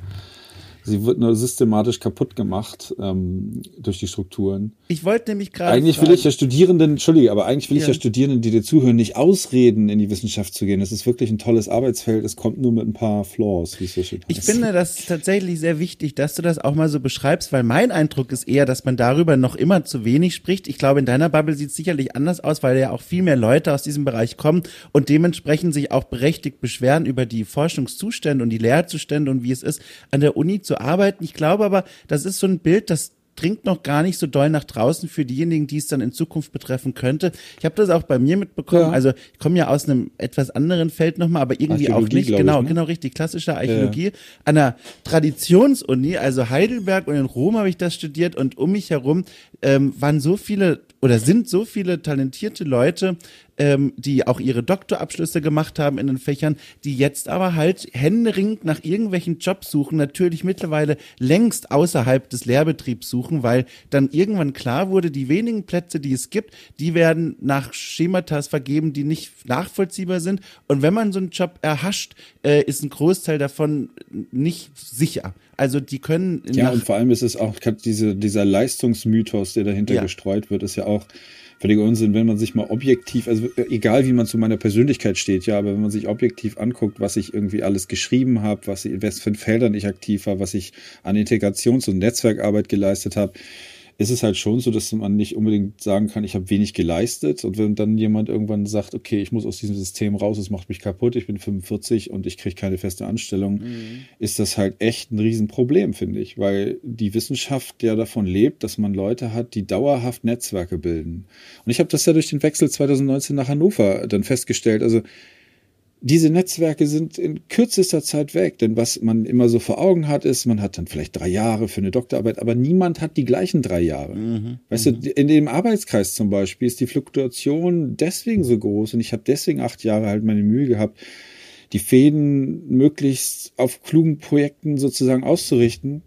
Sie wird nur systematisch kaputt gemacht ähm, durch die Strukturen. Ich wollte nämlich gerade. Eigentlich will ich ja Studierenden, Entschuldige, aber eigentlich will ja. ich ja Studierenden, die dir zuhören, nicht ausreden, in die Wissenschaft zu gehen. Es ist wirklich ein tolles Arbeitsfeld. Es kommt nur mit ein paar Flaws, wie es so schön heißt. Ich finde das tatsächlich sehr wichtig, dass du das auch mal so beschreibst, weil mein Eindruck ist eher, dass man darüber noch immer zu wenig spricht. Ich glaube, in deiner Bubble sieht es sicherlich anders aus, weil ja auch viel mehr Leute aus diesem Bereich kommen und dementsprechend sich auch berechtigt beschweren über die Forschungszustände und die Lehrzustände und wie es ist, an der Uni zu arbeiten. Ich glaube aber, das ist so ein Bild, das dringt noch gar nicht so doll nach draußen für diejenigen, die es dann in Zukunft betreffen könnte. Ich habe das auch bei mir mitbekommen. Ja. Also ich komme ja aus einem etwas anderen Feld nochmal, aber irgendwie auch nicht. Genau, ich, ne? genau richtig. Klassische Archäologie. Ja. An einer Traditionsuni, also Heidelberg und in Rom habe ich das studiert und um mich herum ähm, waren so viele oder sind so viele talentierte Leute, ähm, die auch ihre Doktorabschlüsse gemacht haben in den Fächern, die jetzt aber halt händeringend nach irgendwelchen Jobs suchen, natürlich mittlerweile längst außerhalb des Lehrbetriebs suchen, weil dann irgendwann klar wurde, die wenigen Plätze, die es gibt, die werden nach Schematas vergeben, die nicht nachvollziehbar sind. Und wenn man so einen Job erhascht, äh, ist ein Großteil davon nicht sicher. Also die können. Ja, und vor allem ist es auch diese, dieser Leistungsmythos, der dahinter ja. gestreut wird, ist ja auch völliger Unsinn, wenn man sich mal objektiv, also egal wie man zu meiner Persönlichkeit steht, ja, aber wenn man sich objektiv anguckt, was ich irgendwie alles geschrieben habe, was in für Feldern ich aktiv war, was ich an Integrations- und Netzwerkarbeit geleistet habe, ist es halt schon so, dass man nicht unbedingt sagen kann, ich habe wenig geleistet. Und wenn dann jemand irgendwann sagt, okay, ich muss aus diesem System raus, es macht mich kaputt, ich bin 45 und ich kriege keine feste Anstellung, mhm. ist das halt echt ein Riesenproblem, finde ich, weil die Wissenschaft ja davon lebt, dass man Leute hat, die dauerhaft Netzwerke bilden. Und ich habe das ja durch den Wechsel 2019 nach Hannover dann festgestellt. Also diese Netzwerke sind in kürzester Zeit weg, denn was man immer so vor Augen hat, ist, man hat dann vielleicht drei Jahre für eine Doktorarbeit, aber niemand hat die gleichen drei Jahre. Mhm, weißt mhm. du, in dem Arbeitskreis zum Beispiel ist die Fluktuation deswegen so groß und ich habe deswegen acht Jahre halt meine Mühe gehabt, die Fäden möglichst auf klugen Projekten sozusagen auszurichten,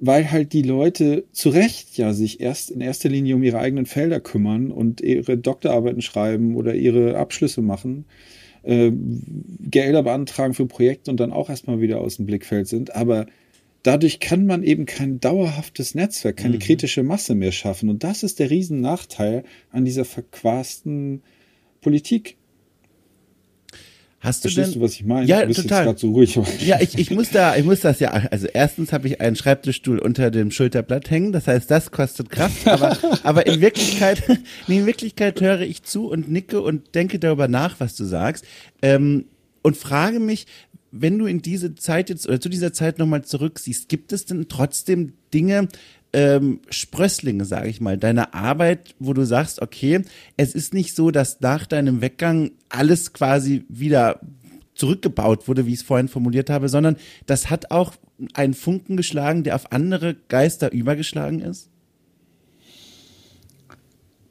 weil halt die Leute zu Recht ja sich erst in erster Linie um ihre eigenen Felder kümmern und ihre Doktorarbeiten schreiben oder ihre Abschlüsse machen äh, Gelder beantragen für Projekte und dann auch erstmal wieder aus dem Blickfeld sind. Aber dadurch kann man eben kein dauerhaftes Netzwerk, keine mhm. kritische Masse mehr schaffen. Und das ist der Riesennachteil an dieser verquasten Politik. Hast du Verstehst denn, du, was ich meine? Ja, total. so ruhig. Ja, ich, ich muss da, ich muss das ja, also erstens habe ich einen Schreibtischstuhl unter dem Schulterblatt hängen, das heißt, das kostet Kraft, aber, aber in Wirklichkeit, in Wirklichkeit höre ich zu und nicke und denke darüber nach, was du sagst, ähm, und frage mich, wenn du in diese Zeit jetzt oder zu dieser Zeit nochmal zurücksiehst, gibt es denn trotzdem Dinge, ähm, Sprösslinge, sage ich mal, deiner Arbeit, wo du sagst, okay, es ist nicht so, dass nach deinem Weggang alles quasi wieder zurückgebaut wurde, wie ich es vorhin formuliert habe, sondern das hat auch einen Funken geschlagen, der auf andere Geister übergeschlagen ist?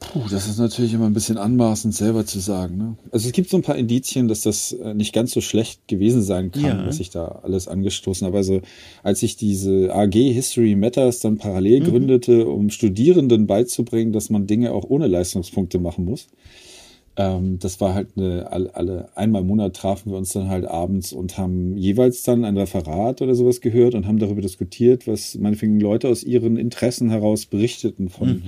Puh, das ist natürlich immer ein bisschen anmaßend selber zu sagen. Ne? Also es gibt so ein paar Indizien, dass das äh, nicht ganz so schlecht gewesen sein kann, ja. was ich da alles angestoßen habe. Also als ich diese AG History Matters dann parallel mhm. gründete, um Studierenden beizubringen, dass man Dinge auch ohne Leistungspunkte machen muss. Ähm, das war halt eine, alle, alle einmal im Monat trafen wir uns dann halt abends und haben jeweils dann ein Referat oder sowas gehört und haben darüber diskutiert, was meinetwegen Leute aus ihren Interessen heraus berichteten von mhm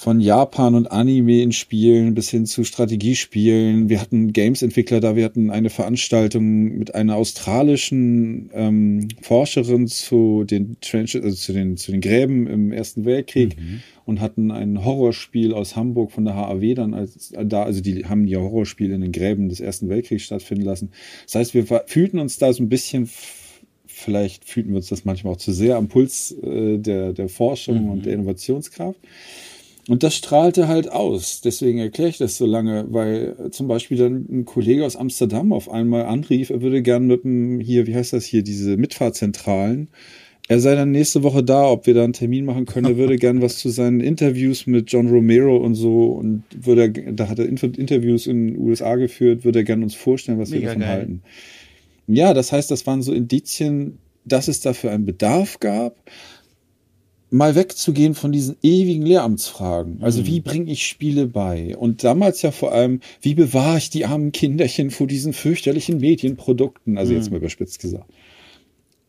von Japan und Anime in Spielen bis hin zu Strategiespielen. Wir hatten Games-Entwickler da, wir hatten eine Veranstaltung mit einer australischen ähm, Forscherin zu den Trenches, also zu den, zu den Gräben im Ersten Weltkrieg mhm. und hatten ein Horrorspiel aus Hamburg von der HAW dann als da, also die haben ja Horrorspiele in den Gräben des Ersten Weltkriegs stattfinden lassen. Das heißt, wir fühlten uns da so ein bisschen vielleicht fühlten wir uns das manchmal auch zu sehr am Puls äh, der, der Forschung mhm. und der Innovationskraft. Und das strahlte halt aus. Deswegen erkläre ich das so lange, weil zum Beispiel dann ein Kollege aus Amsterdam auf einmal anrief, er würde gern mit dem, hier, wie heißt das hier, diese Mitfahrzentralen, er sei dann nächste Woche da, ob wir da einen Termin machen können. Er würde gern was zu seinen Interviews mit John Romero und so und würde, da hat er Interviews in den USA geführt, würde er gern uns vorstellen, was Mega wir davon geil. halten. Ja, das heißt, das waren so Indizien, dass es dafür einen Bedarf gab mal wegzugehen von diesen ewigen Lehramtsfragen. Also mhm. wie bringe ich Spiele bei? Und damals ja vor allem, wie bewahre ich die armen Kinderchen vor diesen fürchterlichen Medienprodukten? Also mhm. jetzt mal überspitzt gesagt.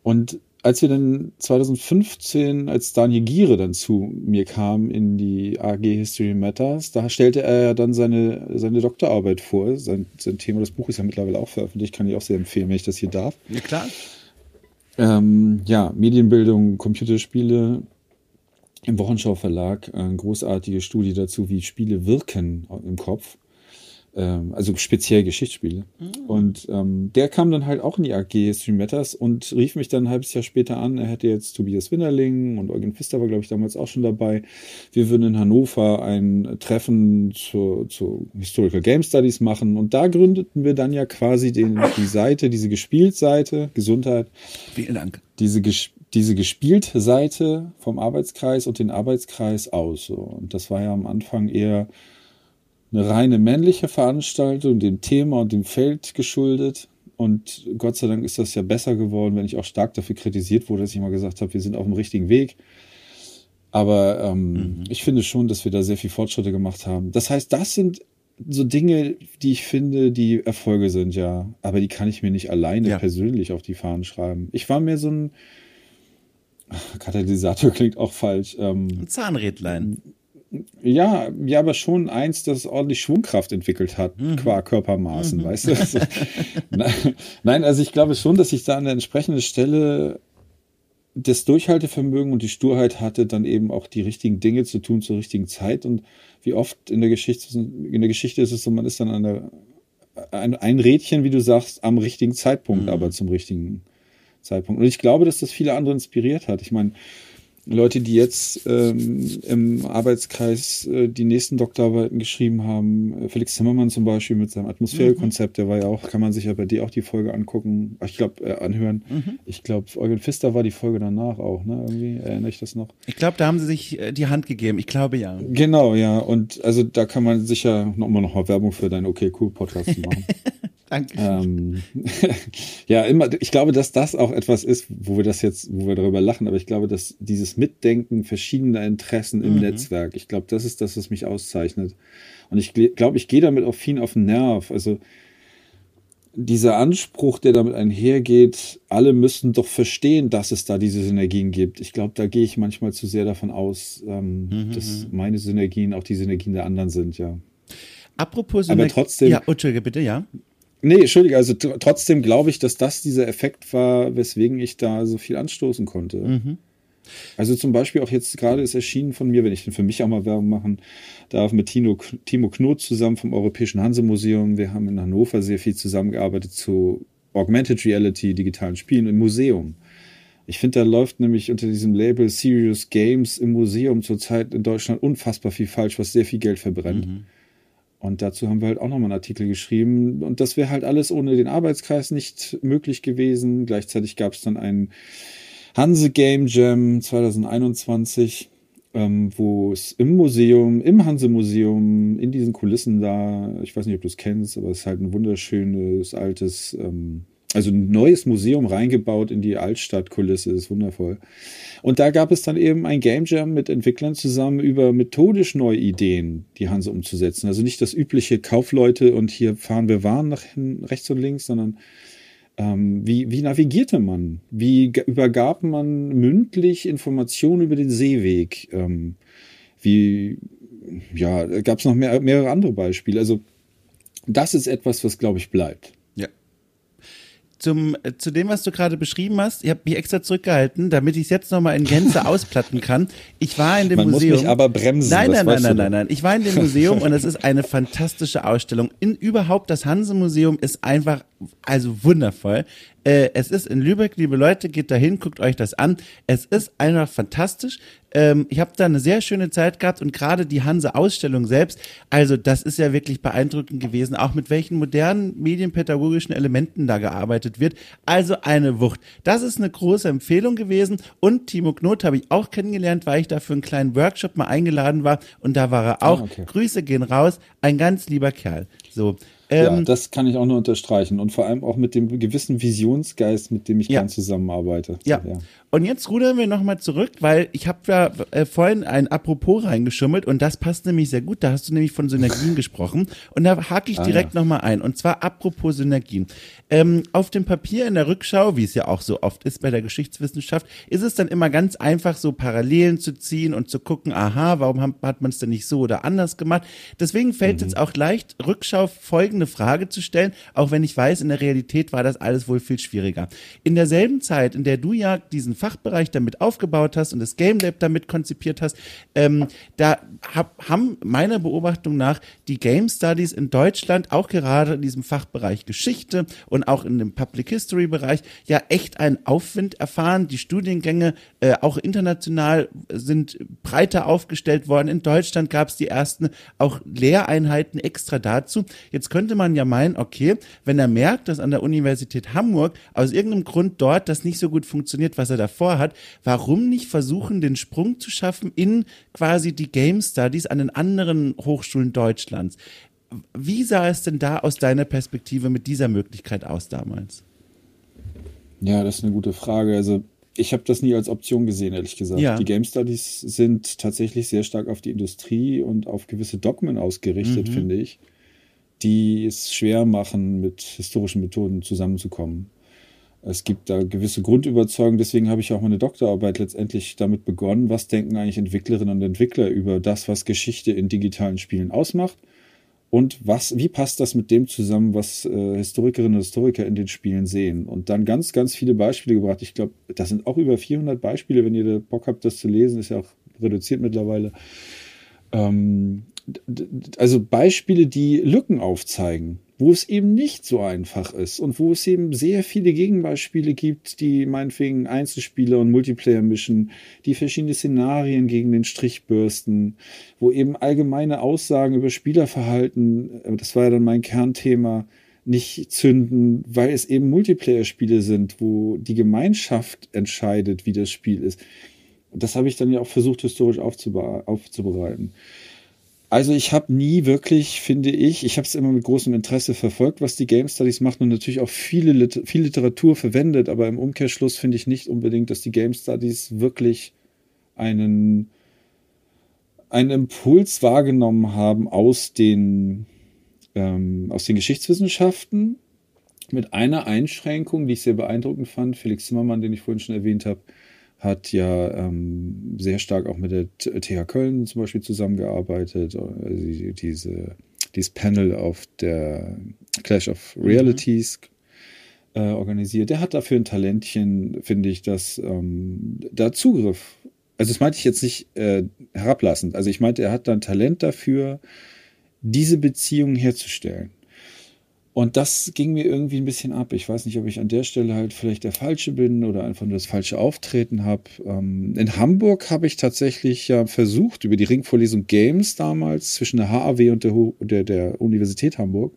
Und als wir dann 2015, als Daniel Giere dann zu mir kam in die AG History Matters, da stellte er ja dann seine, seine Doktorarbeit vor. Sein, sein Thema, das Buch ist ja mittlerweile auch veröffentlicht, kann ich auch sehr empfehlen, wenn ich das hier darf. Ja, klar. Ähm, ja, Medienbildung, Computerspiele, im Wochenschau Verlag eine großartige Studie dazu, wie Spiele wirken im Kopf. Ähm, also speziell Geschichtsspiele. Mhm. Und ähm, der kam dann halt auch in die AG Stream Matters und rief mich dann ein halbes Jahr später an. Er hätte jetzt Tobias Winnerling und Eugen Pfister war, glaube ich, damals auch schon dabei. Wir würden in Hannover ein Treffen zu, zu Historical Game Studies machen. Und da gründeten wir dann ja quasi den, die Seite, diese Gespielt-Seite, Gesundheit. Vielen Dank. Diese Gespielt diese gespielte Seite vom Arbeitskreis und den Arbeitskreis aus. So. Und das war ja am Anfang eher eine reine männliche Veranstaltung, dem Thema und dem Feld geschuldet. Und Gott sei Dank ist das ja besser geworden, wenn ich auch stark dafür kritisiert wurde, dass ich mal gesagt habe, wir sind auf dem richtigen Weg. Aber ähm, mhm. ich finde schon, dass wir da sehr viel Fortschritte gemacht haben. Das heißt, das sind so Dinge, die ich finde, die Erfolge sind, ja. Aber die kann ich mir nicht alleine ja. persönlich auf die Fahnen schreiben. Ich war mir so ein, Katalysator klingt auch falsch. Ähm, Ein Zahnrädlein. Ja, ja, aber schon eins, das ordentlich Schwungkraft entwickelt hat, mhm. qua Körpermaßen, mhm. weißt du? Also, nein, also ich glaube schon, dass ich da an der entsprechenden Stelle das Durchhaltevermögen und die Sturheit hatte, dann eben auch die richtigen Dinge zu tun zur richtigen Zeit. Und wie oft in der Geschichte, in der Geschichte ist es so, man ist dann an der, ein, ein Rädchen, wie du sagst, am richtigen Zeitpunkt, mhm. aber zum richtigen Zeitpunkt. Und ich glaube, dass das viele andere inspiriert hat. Ich meine, Leute, die jetzt ähm, im Arbeitskreis äh, die nächsten Doktorarbeiten geschrieben haben, äh, Felix Zimmermann zum Beispiel mit seinem Atmosphärekonzept, der war ja auch, kann man sich ja bei dir auch die Folge angucken, ich glaube, äh, anhören. Mhm. Ich glaube, Eugen Pfister war die Folge danach auch, ne? Irgendwie erinnere ich das noch. Ich glaube, da haben sie sich äh, die Hand gegeben. Ich glaube ja. Genau, ja. Und also da kann man sicher noch noch mal Werbung für deinen Okay Cool Podcast machen. Danke. Ähm, ja, immer, ich glaube, dass das auch etwas ist, wo wir das jetzt, wo wir darüber lachen, aber ich glaube, dass dieses Mitdenken verschiedener Interessen im mhm. Netzwerk, ich glaube, das ist das, was mich auszeichnet. Und ich glaube, ich gehe damit auch viel auf den Nerv. Also dieser Anspruch, der damit einhergeht, alle müssen doch verstehen, dass es da diese Synergien gibt. Ich glaube, da gehe ich manchmal zu sehr davon aus, ähm, mhm. dass mhm. meine Synergien auch die Synergien der anderen sind, ja. Apropos Synergien. Aber trotzdem. Ja, Entschuldige, bitte, ja. Nee, Entschuldige, also trotzdem glaube ich, dass das dieser Effekt war, weswegen ich da so viel anstoßen konnte. Mhm. Also zum Beispiel auch jetzt gerade ist erschienen von mir, wenn ich denn für mich auch mal Werbung machen darf, mit Tino, Timo Knot zusammen vom Europäischen Hansemuseum. Wir haben in Hannover sehr viel zusammengearbeitet zu Augmented Reality, digitalen Spielen im Museum. Ich finde, da läuft nämlich unter diesem Label Serious Games im Museum zurzeit in Deutschland unfassbar viel falsch, was sehr viel Geld verbrennt. Mhm. Und dazu haben wir halt auch nochmal einen Artikel geschrieben. Und das wäre halt alles ohne den Arbeitskreis nicht möglich gewesen. Gleichzeitig gab es dann einen Hanse Game Jam 2021, ähm, wo es im Museum, im Hanse Museum, in diesen Kulissen da, ich weiß nicht, ob du es kennst, aber es ist halt ein wunderschönes, altes ähm, also ein neues Museum reingebaut in die Altstadtkulisse, ist wundervoll. Und da gab es dann eben ein Game Jam mit Entwicklern zusammen über methodisch neue Ideen, die Hanse umzusetzen. Also nicht das übliche Kaufleute und hier fahren wir Waren nach hin, rechts und links, sondern ähm, wie, wie navigierte man? Wie übergab man mündlich Informationen über den Seeweg? Ähm, wie, ja, gab es noch mehr, mehrere andere Beispiele. Also das ist etwas, was, glaube ich, bleibt zum, äh, zu dem, was du gerade beschrieben hast, ich habe mich extra zurückgehalten, damit ich es jetzt nochmal in Gänze ausplatten kann. Ich war in dem Man Museum. Muss mich aber bremsen. Nein, nein, nein, nein, nein, nein. Ich war in dem Museum und es ist eine fantastische Ausstellung. In überhaupt das Hanse Museum ist einfach also wundervoll. Äh, es ist in Lübeck, liebe Leute, geht dahin, guckt euch das an. Es ist einfach fantastisch. Ähm, ich habe da eine sehr schöne Zeit gehabt und gerade die Hanse-Ausstellung selbst, also das ist ja wirklich beeindruckend gewesen, auch mit welchen modernen medienpädagogischen Elementen da gearbeitet wird. Also eine Wucht. Das ist eine große Empfehlung gewesen und Timo Knot habe ich auch kennengelernt, weil ich da für einen kleinen Workshop mal eingeladen war und da war er auch. Oh, okay. Grüße gehen raus, ein ganz lieber Kerl. So, ähm, ja, das kann ich auch nur unterstreichen und vor allem auch mit dem gewissen Visionsgeist, mit dem ich ja. gern zusammenarbeite. Ja. ja. Und jetzt rudern wir nochmal zurück, weil ich habe ja äh, vorhin ein Apropos reingeschummelt und das passt nämlich sehr gut. Da hast du nämlich von Synergien gesprochen und da hake ich ah, direkt ja. nochmal ein. Und zwar apropos Synergien. Ähm, auf dem Papier in der Rückschau, wie es ja auch so oft ist bei der Geschichtswissenschaft, ist es dann immer ganz einfach, so Parallelen zu ziehen und zu gucken, aha, warum hat man es denn nicht so oder anders gemacht? Deswegen fällt mhm. jetzt auch leicht, Rückschau folgende Frage zu stellen, auch wenn ich weiß, in der Realität war das alles wohl viel schwieriger. In derselben Zeit, in der du ja diesen Fachbereich damit aufgebaut hast und das Game Lab damit konzipiert hast, ähm, da hab, haben meiner Beobachtung nach die Game Studies in Deutschland auch gerade in diesem Fachbereich Geschichte und auch in dem Public History Bereich ja echt einen Aufwind erfahren. Die Studiengänge äh, auch international sind breiter aufgestellt worden. In Deutschland gab es die ersten auch Lehreinheiten extra dazu. Jetzt könnte man ja meinen, okay, wenn er merkt, dass an der Universität Hamburg aus irgendeinem Grund dort das nicht so gut funktioniert, was er davor hat, warum nicht versuchen, den Sprung zu schaffen in quasi die Game Studies an den anderen Hochschulen Deutschlands? Wie sah es denn da aus deiner Perspektive mit dieser Möglichkeit aus damals? Ja, das ist eine gute Frage. Also ich habe das nie als Option gesehen, ehrlich gesagt. Ja. Die Game Studies sind tatsächlich sehr stark auf die Industrie und auf gewisse Dogmen ausgerichtet, mhm. finde ich die es schwer machen, mit historischen Methoden zusammenzukommen. Es gibt da gewisse Grundüberzeugungen, deswegen habe ich auch meine Doktorarbeit letztendlich damit begonnen, was denken eigentlich Entwicklerinnen und Entwickler über das, was Geschichte in digitalen Spielen ausmacht und was, wie passt das mit dem zusammen, was äh, Historikerinnen und Historiker in den Spielen sehen? Und dann ganz, ganz viele Beispiele gebracht. Ich glaube, das sind auch über 400 Beispiele, wenn ihr Bock habt, das zu lesen, ist ja auch reduziert mittlerweile. Ähm, also Beispiele, die Lücken aufzeigen wo es eben nicht so einfach ist und wo es eben sehr viele Gegenbeispiele gibt, die meinetwegen Einzelspieler und Multiplayer mischen, die verschiedene Szenarien gegen den Strich bürsten, wo eben allgemeine Aussagen über Spielerverhalten, das war ja dann mein Kernthema, nicht zünden, weil es eben Multiplayer-Spiele sind, wo die Gemeinschaft entscheidet, wie das Spiel ist. Das habe ich dann ja auch versucht, historisch aufzubereiten. Also ich habe nie wirklich, finde ich, ich habe es immer mit großem Interesse verfolgt, was die Game Studies machen und natürlich auch viele Lit viel Literatur verwendet, aber im Umkehrschluss finde ich nicht unbedingt, dass die Game Studies wirklich einen, einen Impuls wahrgenommen haben aus den, ähm, aus den Geschichtswissenschaften mit einer Einschränkung, die ich sehr beeindruckend fand. Felix Zimmermann, den ich vorhin schon erwähnt habe, hat ja ähm, sehr stark auch mit der TH Köln zum Beispiel zusammengearbeitet, also diese, dieses Panel auf der Clash of Realities mhm. äh, organisiert. Der hat dafür ein Talentchen, finde ich, dass ähm, da Zugriff, also das meinte ich jetzt nicht äh, herablassend, also ich meinte, er hat dann Talent dafür, diese Beziehungen herzustellen. Und das ging mir irgendwie ein bisschen ab. Ich weiß nicht, ob ich an der Stelle halt vielleicht der Falsche bin oder einfach nur das falsche Auftreten habe. Ähm, in Hamburg habe ich tatsächlich ja versucht, über die Ringvorlesung Games damals zwischen der HAW und der, der, der Universität Hamburg,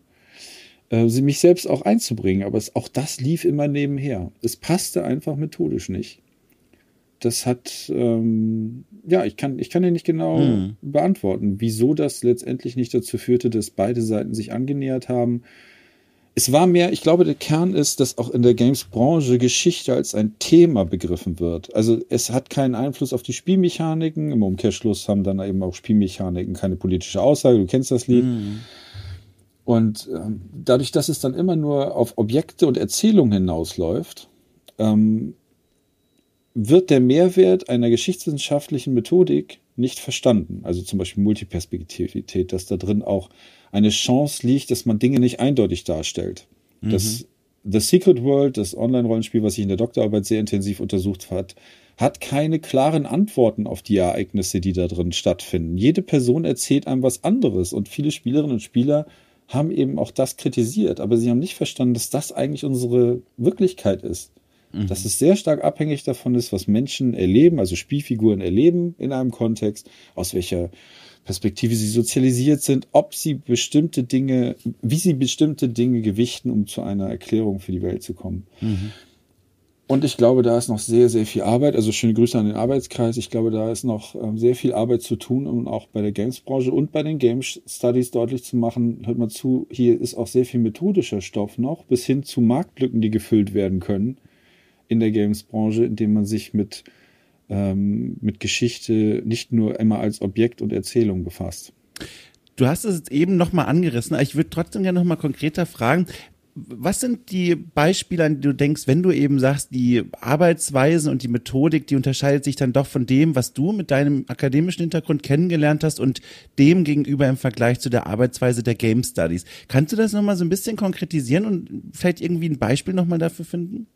äh, sie mich selbst auch einzubringen. Aber es, auch das lief immer nebenher. Es passte einfach methodisch nicht. Das hat, ähm, ja, ich kann, ich kann dir nicht genau hm. beantworten, wieso das letztendlich nicht dazu führte, dass beide Seiten sich angenähert haben es war mehr, ich glaube, der Kern ist, dass auch in der Games-Branche Geschichte als ein Thema begriffen wird. Also es hat keinen Einfluss auf die Spielmechaniken. Im Umkehrschluss haben dann eben auch Spielmechaniken keine politische Aussage. Du kennst das Lied. Mhm. Und ähm, dadurch, dass es dann immer nur auf Objekte und Erzählungen hinausläuft, ähm, wird der Mehrwert einer geschichtswissenschaftlichen Methodik nicht verstanden. Also zum Beispiel Multiperspektivität, dass da drin auch eine Chance liegt, dass man Dinge nicht eindeutig darstellt. Mhm. Das The Secret World, das Online-Rollenspiel, was ich in der Doktorarbeit sehr intensiv untersucht hat, hat keine klaren Antworten auf die Ereignisse, die da drin stattfinden. Jede Person erzählt einem was anderes und viele Spielerinnen und Spieler haben eben auch das kritisiert, aber sie haben nicht verstanden, dass das eigentlich unsere Wirklichkeit ist. Mhm. Dass es sehr stark abhängig davon ist, was Menschen erleben, also Spielfiguren erleben in einem Kontext, aus welcher Perspektive sie sozialisiert sind, ob sie bestimmte Dinge, wie sie bestimmte Dinge gewichten, um zu einer Erklärung für die Welt zu kommen. Mhm. Und ich glaube, da ist noch sehr, sehr viel Arbeit. Also schöne Grüße an den Arbeitskreis. Ich glaube, da ist noch ähm, sehr viel Arbeit zu tun, um auch bei der Games-Branche und bei den Game Studies deutlich zu machen, hört mal zu, hier ist auch sehr viel methodischer Stoff noch, bis hin zu Marktlücken, die gefüllt werden können in der Games-Branche, indem man sich mit ähm, mit Geschichte nicht nur immer als Objekt und Erzählung befasst. Du hast es eben nochmal angerissen, ich würde trotzdem gerne nochmal konkreter fragen. Was sind die Beispiele, an die du denkst, wenn du eben sagst, die Arbeitsweisen und die Methodik, die unterscheidet sich dann doch von dem, was du mit deinem akademischen Hintergrund kennengelernt hast und dem gegenüber im Vergleich zu der Arbeitsweise der Game Studies. Kannst du das nochmal so ein bisschen konkretisieren und vielleicht irgendwie ein Beispiel nochmal dafür finden?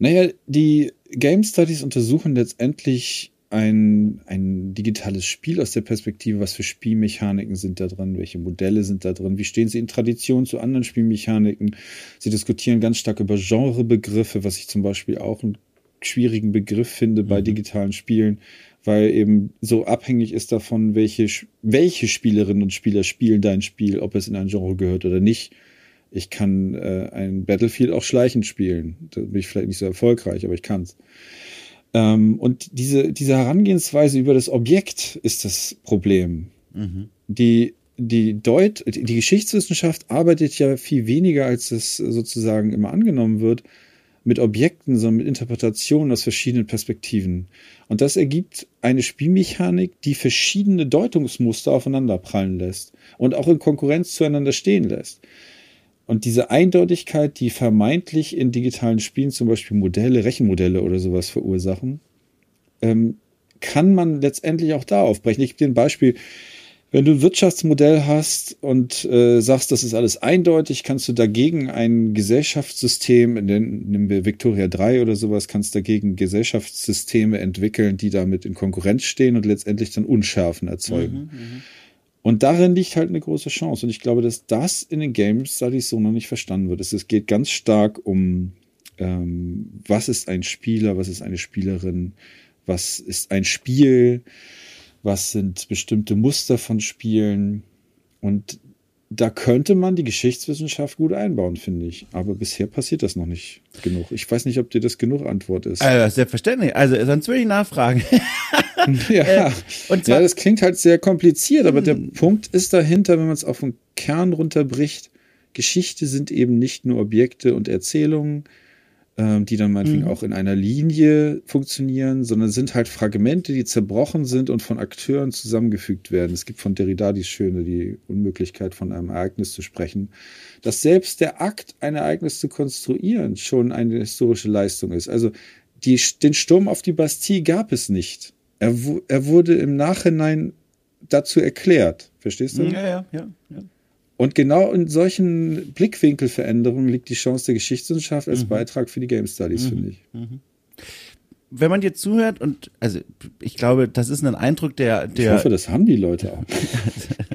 Naja, die Game Studies untersuchen letztendlich ein, ein digitales Spiel aus der Perspektive, was für Spielmechaniken sind da drin, welche Modelle sind da drin, wie stehen sie in Tradition zu anderen Spielmechaniken. Sie diskutieren ganz stark über Genrebegriffe, was ich zum Beispiel auch einen schwierigen Begriff finde bei mhm. digitalen Spielen, weil eben so abhängig ist davon, welche, welche Spielerinnen und Spieler spielen dein Spiel, ob es in ein Genre gehört oder nicht ich kann äh, ein Battlefield auch schleichend spielen. Da bin ich vielleicht nicht so erfolgreich, aber ich kann's. Ähm, und diese, diese Herangehensweise über das Objekt ist das Problem. Mhm. Die, die, Deut die Geschichtswissenschaft arbeitet ja viel weniger, als es sozusagen immer angenommen wird, mit Objekten, sondern mit Interpretationen aus verschiedenen Perspektiven. Und das ergibt eine Spielmechanik, die verschiedene Deutungsmuster aufeinander prallen lässt und auch in Konkurrenz zueinander stehen lässt. Und diese Eindeutigkeit, die vermeintlich in digitalen Spielen zum Beispiel Modelle, Rechenmodelle oder sowas verursachen, ähm, kann man letztendlich auch da aufbrechen. Ich gebe dir ein Beispiel. Wenn du ein Wirtschaftsmodell hast und äh, sagst, das ist alles eindeutig, kannst du dagegen ein Gesellschaftssystem, nehmen wir Victoria 3 oder sowas, kannst dagegen Gesellschaftssysteme entwickeln, die damit in Konkurrenz stehen und letztendlich dann Unschärfen erzeugen. Mhm, mhm. Und darin liegt halt eine große Chance. Und ich glaube, dass das in den Game Studies so noch nicht verstanden wird. Es geht ganz stark um, ähm, was ist ein Spieler, was ist eine Spielerin, was ist ein Spiel, was sind bestimmte Muster von Spielen. Und da könnte man die Geschichtswissenschaft gut einbauen, finde ich. Aber bisher passiert das noch nicht genug. Ich weiß nicht, ob dir das genug Antwort ist. Also, selbstverständlich. Also, sonst würde ich nachfragen. ja. Äh, und ja, das klingt halt sehr kompliziert, aber der hm. Punkt ist dahinter, wenn man es auf den Kern runterbricht, Geschichte sind eben nicht nur Objekte und Erzählungen, ähm, die dann meinetwegen mhm. auch in einer Linie funktionieren, sondern sind halt Fragmente, die zerbrochen sind und von Akteuren zusammengefügt werden. Es gibt von Derrida die schöne, die Unmöglichkeit von einem Ereignis zu sprechen, dass selbst der Akt, ein Ereignis zu konstruieren, schon eine historische Leistung ist. Also die, den Sturm auf die Bastille gab es nicht. Er, er wurde im Nachhinein dazu erklärt. Verstehst du? Ja, ja, ja. ja. Und genau in solchen Blickwinkelveränderungen liegt die Chance der Geschichtswissenschaft als mhm. Beitrag für die Game Studies, mhm. finde ich. Mhm wenn man dir zuhört und also ich glaube, das ist ein Eindruck, der der Ich hoffe, das haben die Leute auch.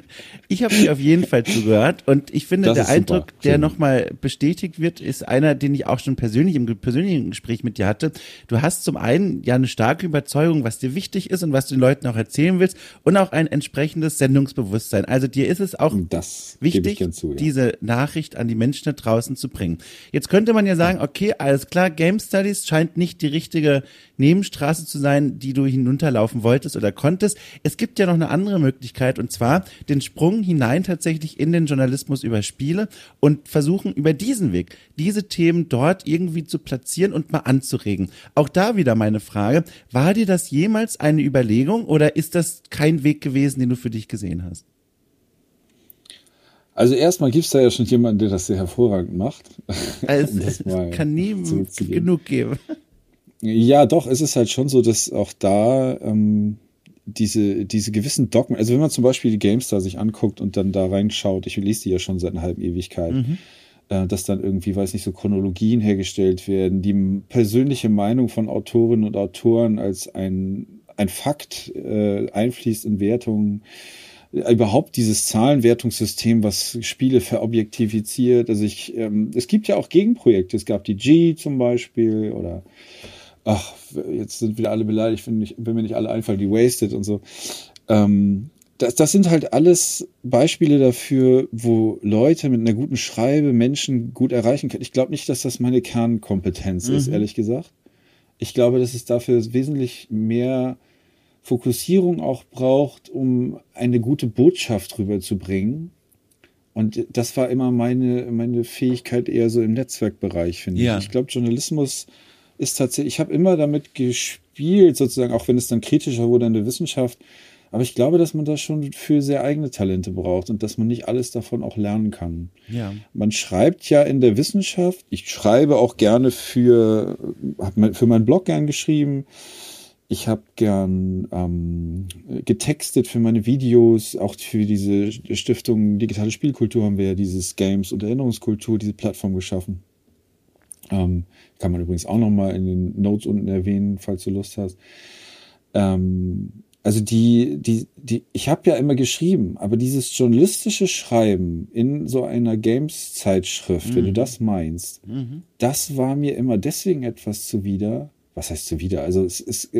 ich habe dir auf jeden Fall zugehört und ich finde, das der Eindruck, super. der nochmal bestätigt wird, ist einer, den ich auch schon persönlich im persönlichen Gespräch mit dir hatte. Du hast zum einen ja eine starke Überzeugung, was dir wichtig ist und was du den Leuten auch erzählen willst und auch ein entsprechendes Sendungsbewusstsein. Also dir ist es auch wichtig, zu, ja. diese Nachricht an die Menschen da draußen zu bringen. Jetzt könnte man ja sagen, okay, alles klar, Game Studies scheint nicht die richtige Nebenstraße zu sein, die du hinunterlaufen wolltest oder konntest. Es gibt ja noch eine andere Möglichkeit und zwar den Sprung hinein tatsächlich in den Journalismus über Spiele und versuchen über diesen Weg diese Themen dort irgendwie zu platzieren und mal anzuregen. Auch da wieder meine Frage, war dir das jemals eine Überlegung oder ist das kein Weg gewesen, den du für dich gesehen hast? Also erstmal gibt es da ja schon jemanden, der das sehr hervorragend macht. Also es kann nie genug geben. Ja, doch, es ist halt schon so, dass auch da ähm, diese, diese gewissen Dogmen, also wenn man zum Beispiel die GameStar sich anguckt und dann da reinschaut, ich lese die ja schon seit einer halben Ewigkeit, mhm. äh, dass dann irgendwie, weiß nicht, so Chronologien hergestellt werden, die persönliche Meinung von Autorinnen und Autoren als ein, ein Fakt äh, einfließt in Wertungen überhaupt dieses Zahlenwertungssystem, was Spiele verobjektifiziert. Also ich, ähm, es gibt ja auch Gegenprojekte. Es gab die G zum Beispiel oder ach, jetzt sind wieder alle beleidigt, wenn, nicht, wenn mir nicht alle einfallen, die Wasted und so. Ähm, das, das sind halt alles Beispiele dafür, wo Leute mit einer guten Schreibe Menschen gut erreichen können. Ich glaube nicht, dass das meine Kernkompetenz mhm. ist, ehrlich gesagt. Ich glaube, dass es dafür wesentlich mehr Fokussierung auch braucht, um eine gute Botschaft rüberzubringen. Und das war immer meine, meine Fähigkeit eher so im Netzwerkbereich, finde ja. ich. Ich glaube, Journalismus ist tatsächlich, ich habe immer damit gespielt, sozusagen, auch wenn es dann kritischer wurde in der Wissenschaft. Aber ich glaube, dass man das schon für sehr eigene Talente braucht und dass man nicht alles davon auch lernen kann. Ja. Man schreibt ja in der Wissenschaft, ich schreibe auch gerne für, habe für meinen Blog gern geschrieben. Ich habe gern ähm, getextet für meine Videos, auch für diese Stiftung Digitale Spielkultur haben wir ja dieses Games und Erinnerungskultur, diese Plattform geschaffen. Ähm, kann man übrigens auch nochmal in den Notes unten erwähnen, falls du Lust hast. Ähm, also die, die, die, ich habe ja immer geschrieben, aber dieses journalistische Schreiben in so einer Games-Zeitschrift, mhm. wenn du mhm. das meinst, mhm. das war mir immer deswegen etwas zuwider. Was heißt zuwider? Also es ist,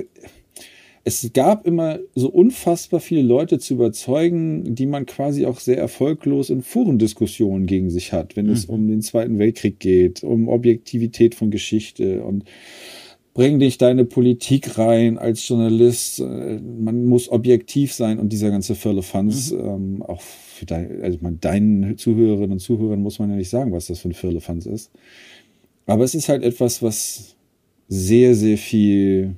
es gab immer so unfassbar viele Leute zu überzeugen, die man quasi auch sehr erfolglos in Forendiskussionen gegen sich hat, wenn mhm. es um den Zweiten Weltkrieg geht, um Objektivität von Geschichte und bring dich deine Politik rein als Journalist. Äh, man muss objektiv sein und dieser ganze Firlefanz, mhm. ähm, auch für dein, also man, deinen Zuhörerinnen und Zuhörern muss man ja nicht sagen, was das für ein Firlefanz ist. Aber es ist halt etwas, was sehr, sehr viel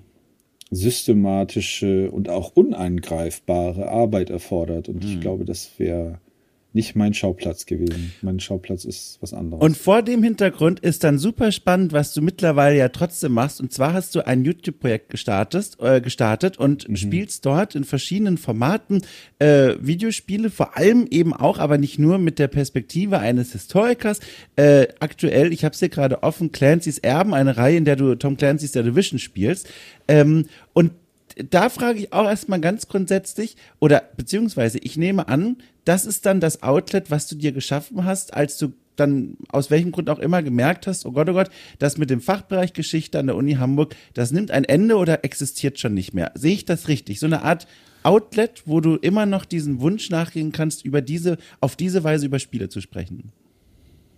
systematische und auch uneingreifbare Arbeit erfordert. Und mhm. ich glaube, das wäre nicht mein Schauplatz gewesen. Mein Schauplatz ist was anderes. Und vor dem Hintergrund ist dann super spannend, was du mittlerweile ja trotzdem machst. Und zwar hast du ein YouTube-Projekt gestartet, äh, gestartet und mhm. spielst dort in verschiedenen Formaten äh, Videospiele, vor allem eben auch, aber nicht nur mit der Perspektive eines Historikers. Äh, aktuell, ich habe es hier gerade offen, Clancy's Erben, eine Reihe, in der du Tom Clancy's The Division spielst. Ähm, und da frage ich auch erstmal ganz grundsätzlich, oder beziehungsweise ich nehme an, das ist dann das Outlet, was du dir geschaffen hast, als du dann aus welchem Grund auch immer gemerkt hast, oh Gott, oh Gott, das mit dem Fachbereich Geschichte an der Uni Hamburg, das nimmt ein Ende oder existiert schon nicht mehr. Sehe ich das richtig? So eine Art Outlet, wo du immer noch diesen Wunsch nachgehen kannst, über diese, auf diese Weise über Spiele zu sprechen.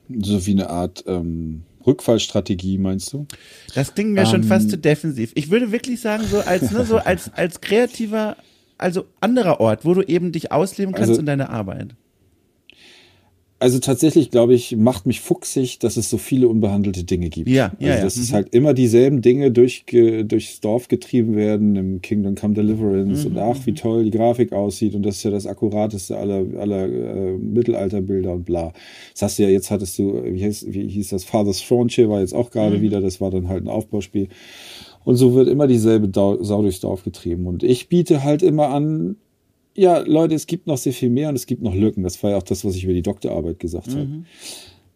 So wie eine Art ähm, Rückfallstrategie, meinst du? Das klingt mir ähm, schon fast zu defensiv. Ich würde wirklich sagen, so als, ne, so als, als kreativer, also anderer Ort, wo du eben dich ausleben kannst also, in deiner Arbeit. Also tatsächlich, glaube ich, macht mich fuchsig, dass es so viele unbehandelte Dinge gibt. Ja, ja. Also, dass ja. es mhm. halt immer dieselben Dinge durch, durchs Dorf getrieben werden, im Kingdom Come Deliverance mhm. und ach, wie toll die Grafik aussieht und das ist ja das akkurateste aller, aller äh, Mittelalterbilder und bla. Das hast du ja, jetzt hattest du, wie hieß, wie hieß das, Father's Frontier war jetzt auch gerade mhm. wieder, das war dann halt ein Aufbauspiel. Und so wird immer dieselbe Sau durchs Dorf getrieben. Und ich biete halt immer an, ja, Leute, es gibt noch sehr viel mehr und es gibt noch Lücken. Das war ja auch das, was ich über die Doktorarbeit gesagt mhm. habe.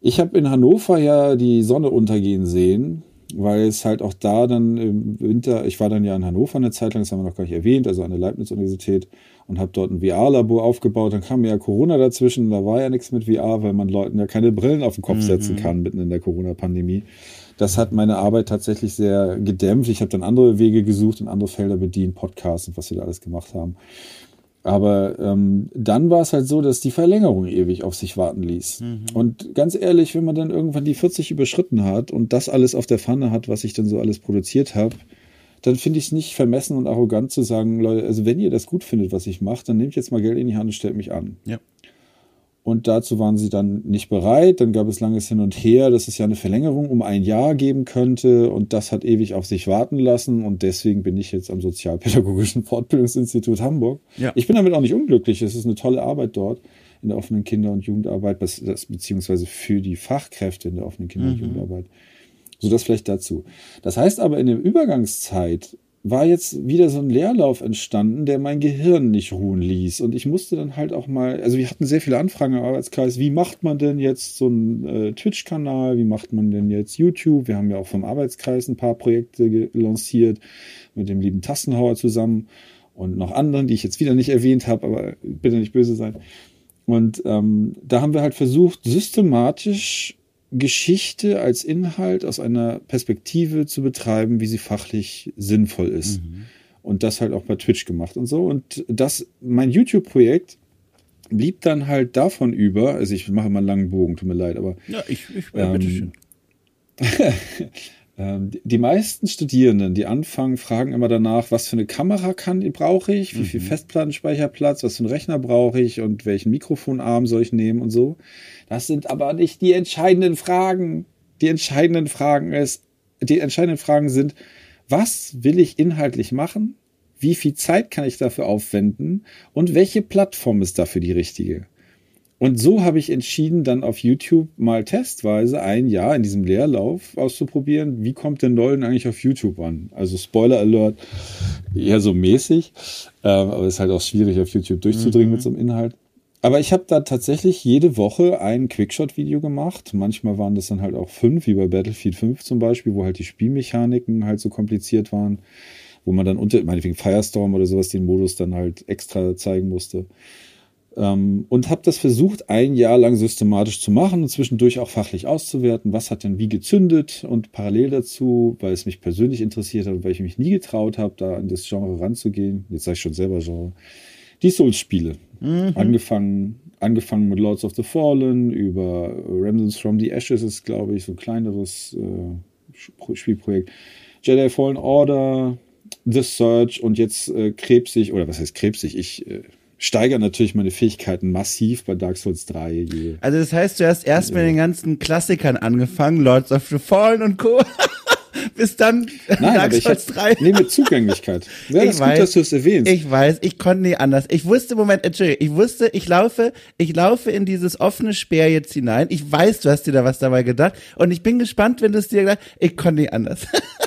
Ich habe in Hannover ja die Sonne untergehen sehen, weil es halt auch da dann im Winter, ich war dann ja in Hannover eine Zeit lang, das haben wir noch gar nicht erwähnt, also an der Leibniz-Universität und habe dort ein VR-Labor aufgebaut. Dann kam ja Corona dazwischen, da war ja nichts mit VR, weil man Leuten ja keine Brillen auf den Kopf mhm. setzen kann mitten in der Corona-Pandemie. Das hat meine Arbeit tatsächlich sehr gedämpft. Ich habe dann andere Wege gesucht und andere Felder bedient, Podcasts und was wir da alles gemacht haben. Aber ähm, dann war es halt so, dass die Verlängerung ewig auf sich warten ließ. Mhm. Und ganz ehrlich, wenn man dann irgendwann die 40 überschritten hat und das alles auf der Pfanne hat, was ich dann so alles produziert habe, dann finde ich es nicht vermessen und arrogant zu sagen, Leute, also wenn ihr das gut findet, was ich mache, dann nehmt jetzt mal Geld in die Hand und stellt mich an. Ja. Und dazu waren sie dann nicht bereit. Dann gab es langes Hin und Her, dass es ja eine Verlängerung um ein Jahr geben könnte. Und das hat ewig auf sich warten lassen. Und deswegen bin ich jetzt am Sozialpädagogischen Fortbildungsinstitut Hamburg. Ja. Ich bin damit auch nicht unglücklich. Es ist eine tolle Arbeit dort in der offenen Kinder- und Jugendarbeit, beziehungsweise für die Fachkräfte in der offenen Kinder- und mhm. Jugendarbeit. So das vielleicht dazu. Das heißt aber in der Übergangszeit war jetzt wieder so ein Leerlauf entstanden, der mein Gehirn nicht ruhen ließ. Und ich musste dann halt auch mal, also wir hatten sehr viele Anfragen im Arbeitskreis, wie macht man denn jetzt so einen äh, Twitch-Kanal, wie macht man denn jetzt YouTube? Wir haben ja auch vom Arbeitskreis ein paar Projekte lanciert mit dem lieben Tassenhauer zusammen und noch anderen, die ich jetzt wieder nicht erwähnt habe, aber bitte nicht böse sein. Und ähm, da haben wir halt versucht, systematisch Geschichte als Inhalt aus einer Perspektive zu betreiben, wie sie fachlich sinnvoll ist. Mhm. Und das halt auch bei Twitch gemacht und so. Und das, mein YouTube-Projekt blieb dann halt davon über, also ich mache mal einen langen Bogen, tut mir leid, aber. Ja, ich, ich ja, ähm, bitteschön. Ähm, die meisten Studierenden, die anfangen, fragen immer danach, was für eine Kamera kann, brauche ich, wie mhm. viel Festplattenspeicherplatz, was für einen Rechner brauche ich und welchen Mikrofonarm soll ich nehmen und so. Das sind aber nicht die entscheidenden Fragen. Die entscheidenden Fragen ist, die entscheidenden Fragen sind, was will ich inhaltlich machen? Wie viel Zeit kann ich dafür aufwenden? Und welche Plattform ist dafür die richtige? Und so habe ich entschieden, dann auf YouTube mal testweise ein Jahr in diesem Leerlauf auszuprobieren, wie kommt denn Nollen eigentlich auf YouTube an? Also Spoiler Alert, eher so mäßig, äh, aber es ist halt auch schwierig, auf YouTube durchzudringen mhm. mit so einem Inhalt. Aber ich habe da tatsächlich jede Woche ein Quickshot-Video gemacht. Manchmal waren das dann halt auch fünf, wie bei Battlefield 5 zum Beispiel, wo halt die Spielmechaniken halt so kompliziert waren, wo man dann unter, meinetwegen Firestorm oder sowas, den Modus dann halt extra zeigen musste. Ähm, und habe das versucht, ein Jahr lang systematisch zu machen und zwischendurch auch fachlich auszuwerten, was hat denn wie gezündet und parallel dazu, weil es mich persönlich interessiert hat und weil ich mich nie getraut habe, da in das Genre ranzugehen. Jetzt sage ich schon selber Genre die Souls-Spiele. Mhm. Angefangen, angefangen mit Lords of the Fallen, über Remnants from the Ashes ist, glaube ich, so ein kleineres äh, Spielprojekt. Jedi Fallen Order, The Search und jetzt äh, krebsig, oder was heißt krebsig? Ich äh, steigere natürlich meine Fähigkeiten massiv bei Dark Souls 3. Je, also das heißt, du hast erst mit den ganzen Klassikern angefangen, Lords of the Fallen und Co. Bis dann Nein, Dark Souls 3. Nee, mit Zugänglichkeit. Ja, ich weiß, gut, dass du es erwähnst. Ich weiß, ich konnte nie anders. Ich wusste, Moment, Entschuldigung, ich wusste, ich laufe, ich laufe in dieses offene Speer jetzt hinein. Ich weiß, du hast dir da was dabei gedacht. Und ich bin gespannt, wenn du es dir gedacht Ich konnte nie anders.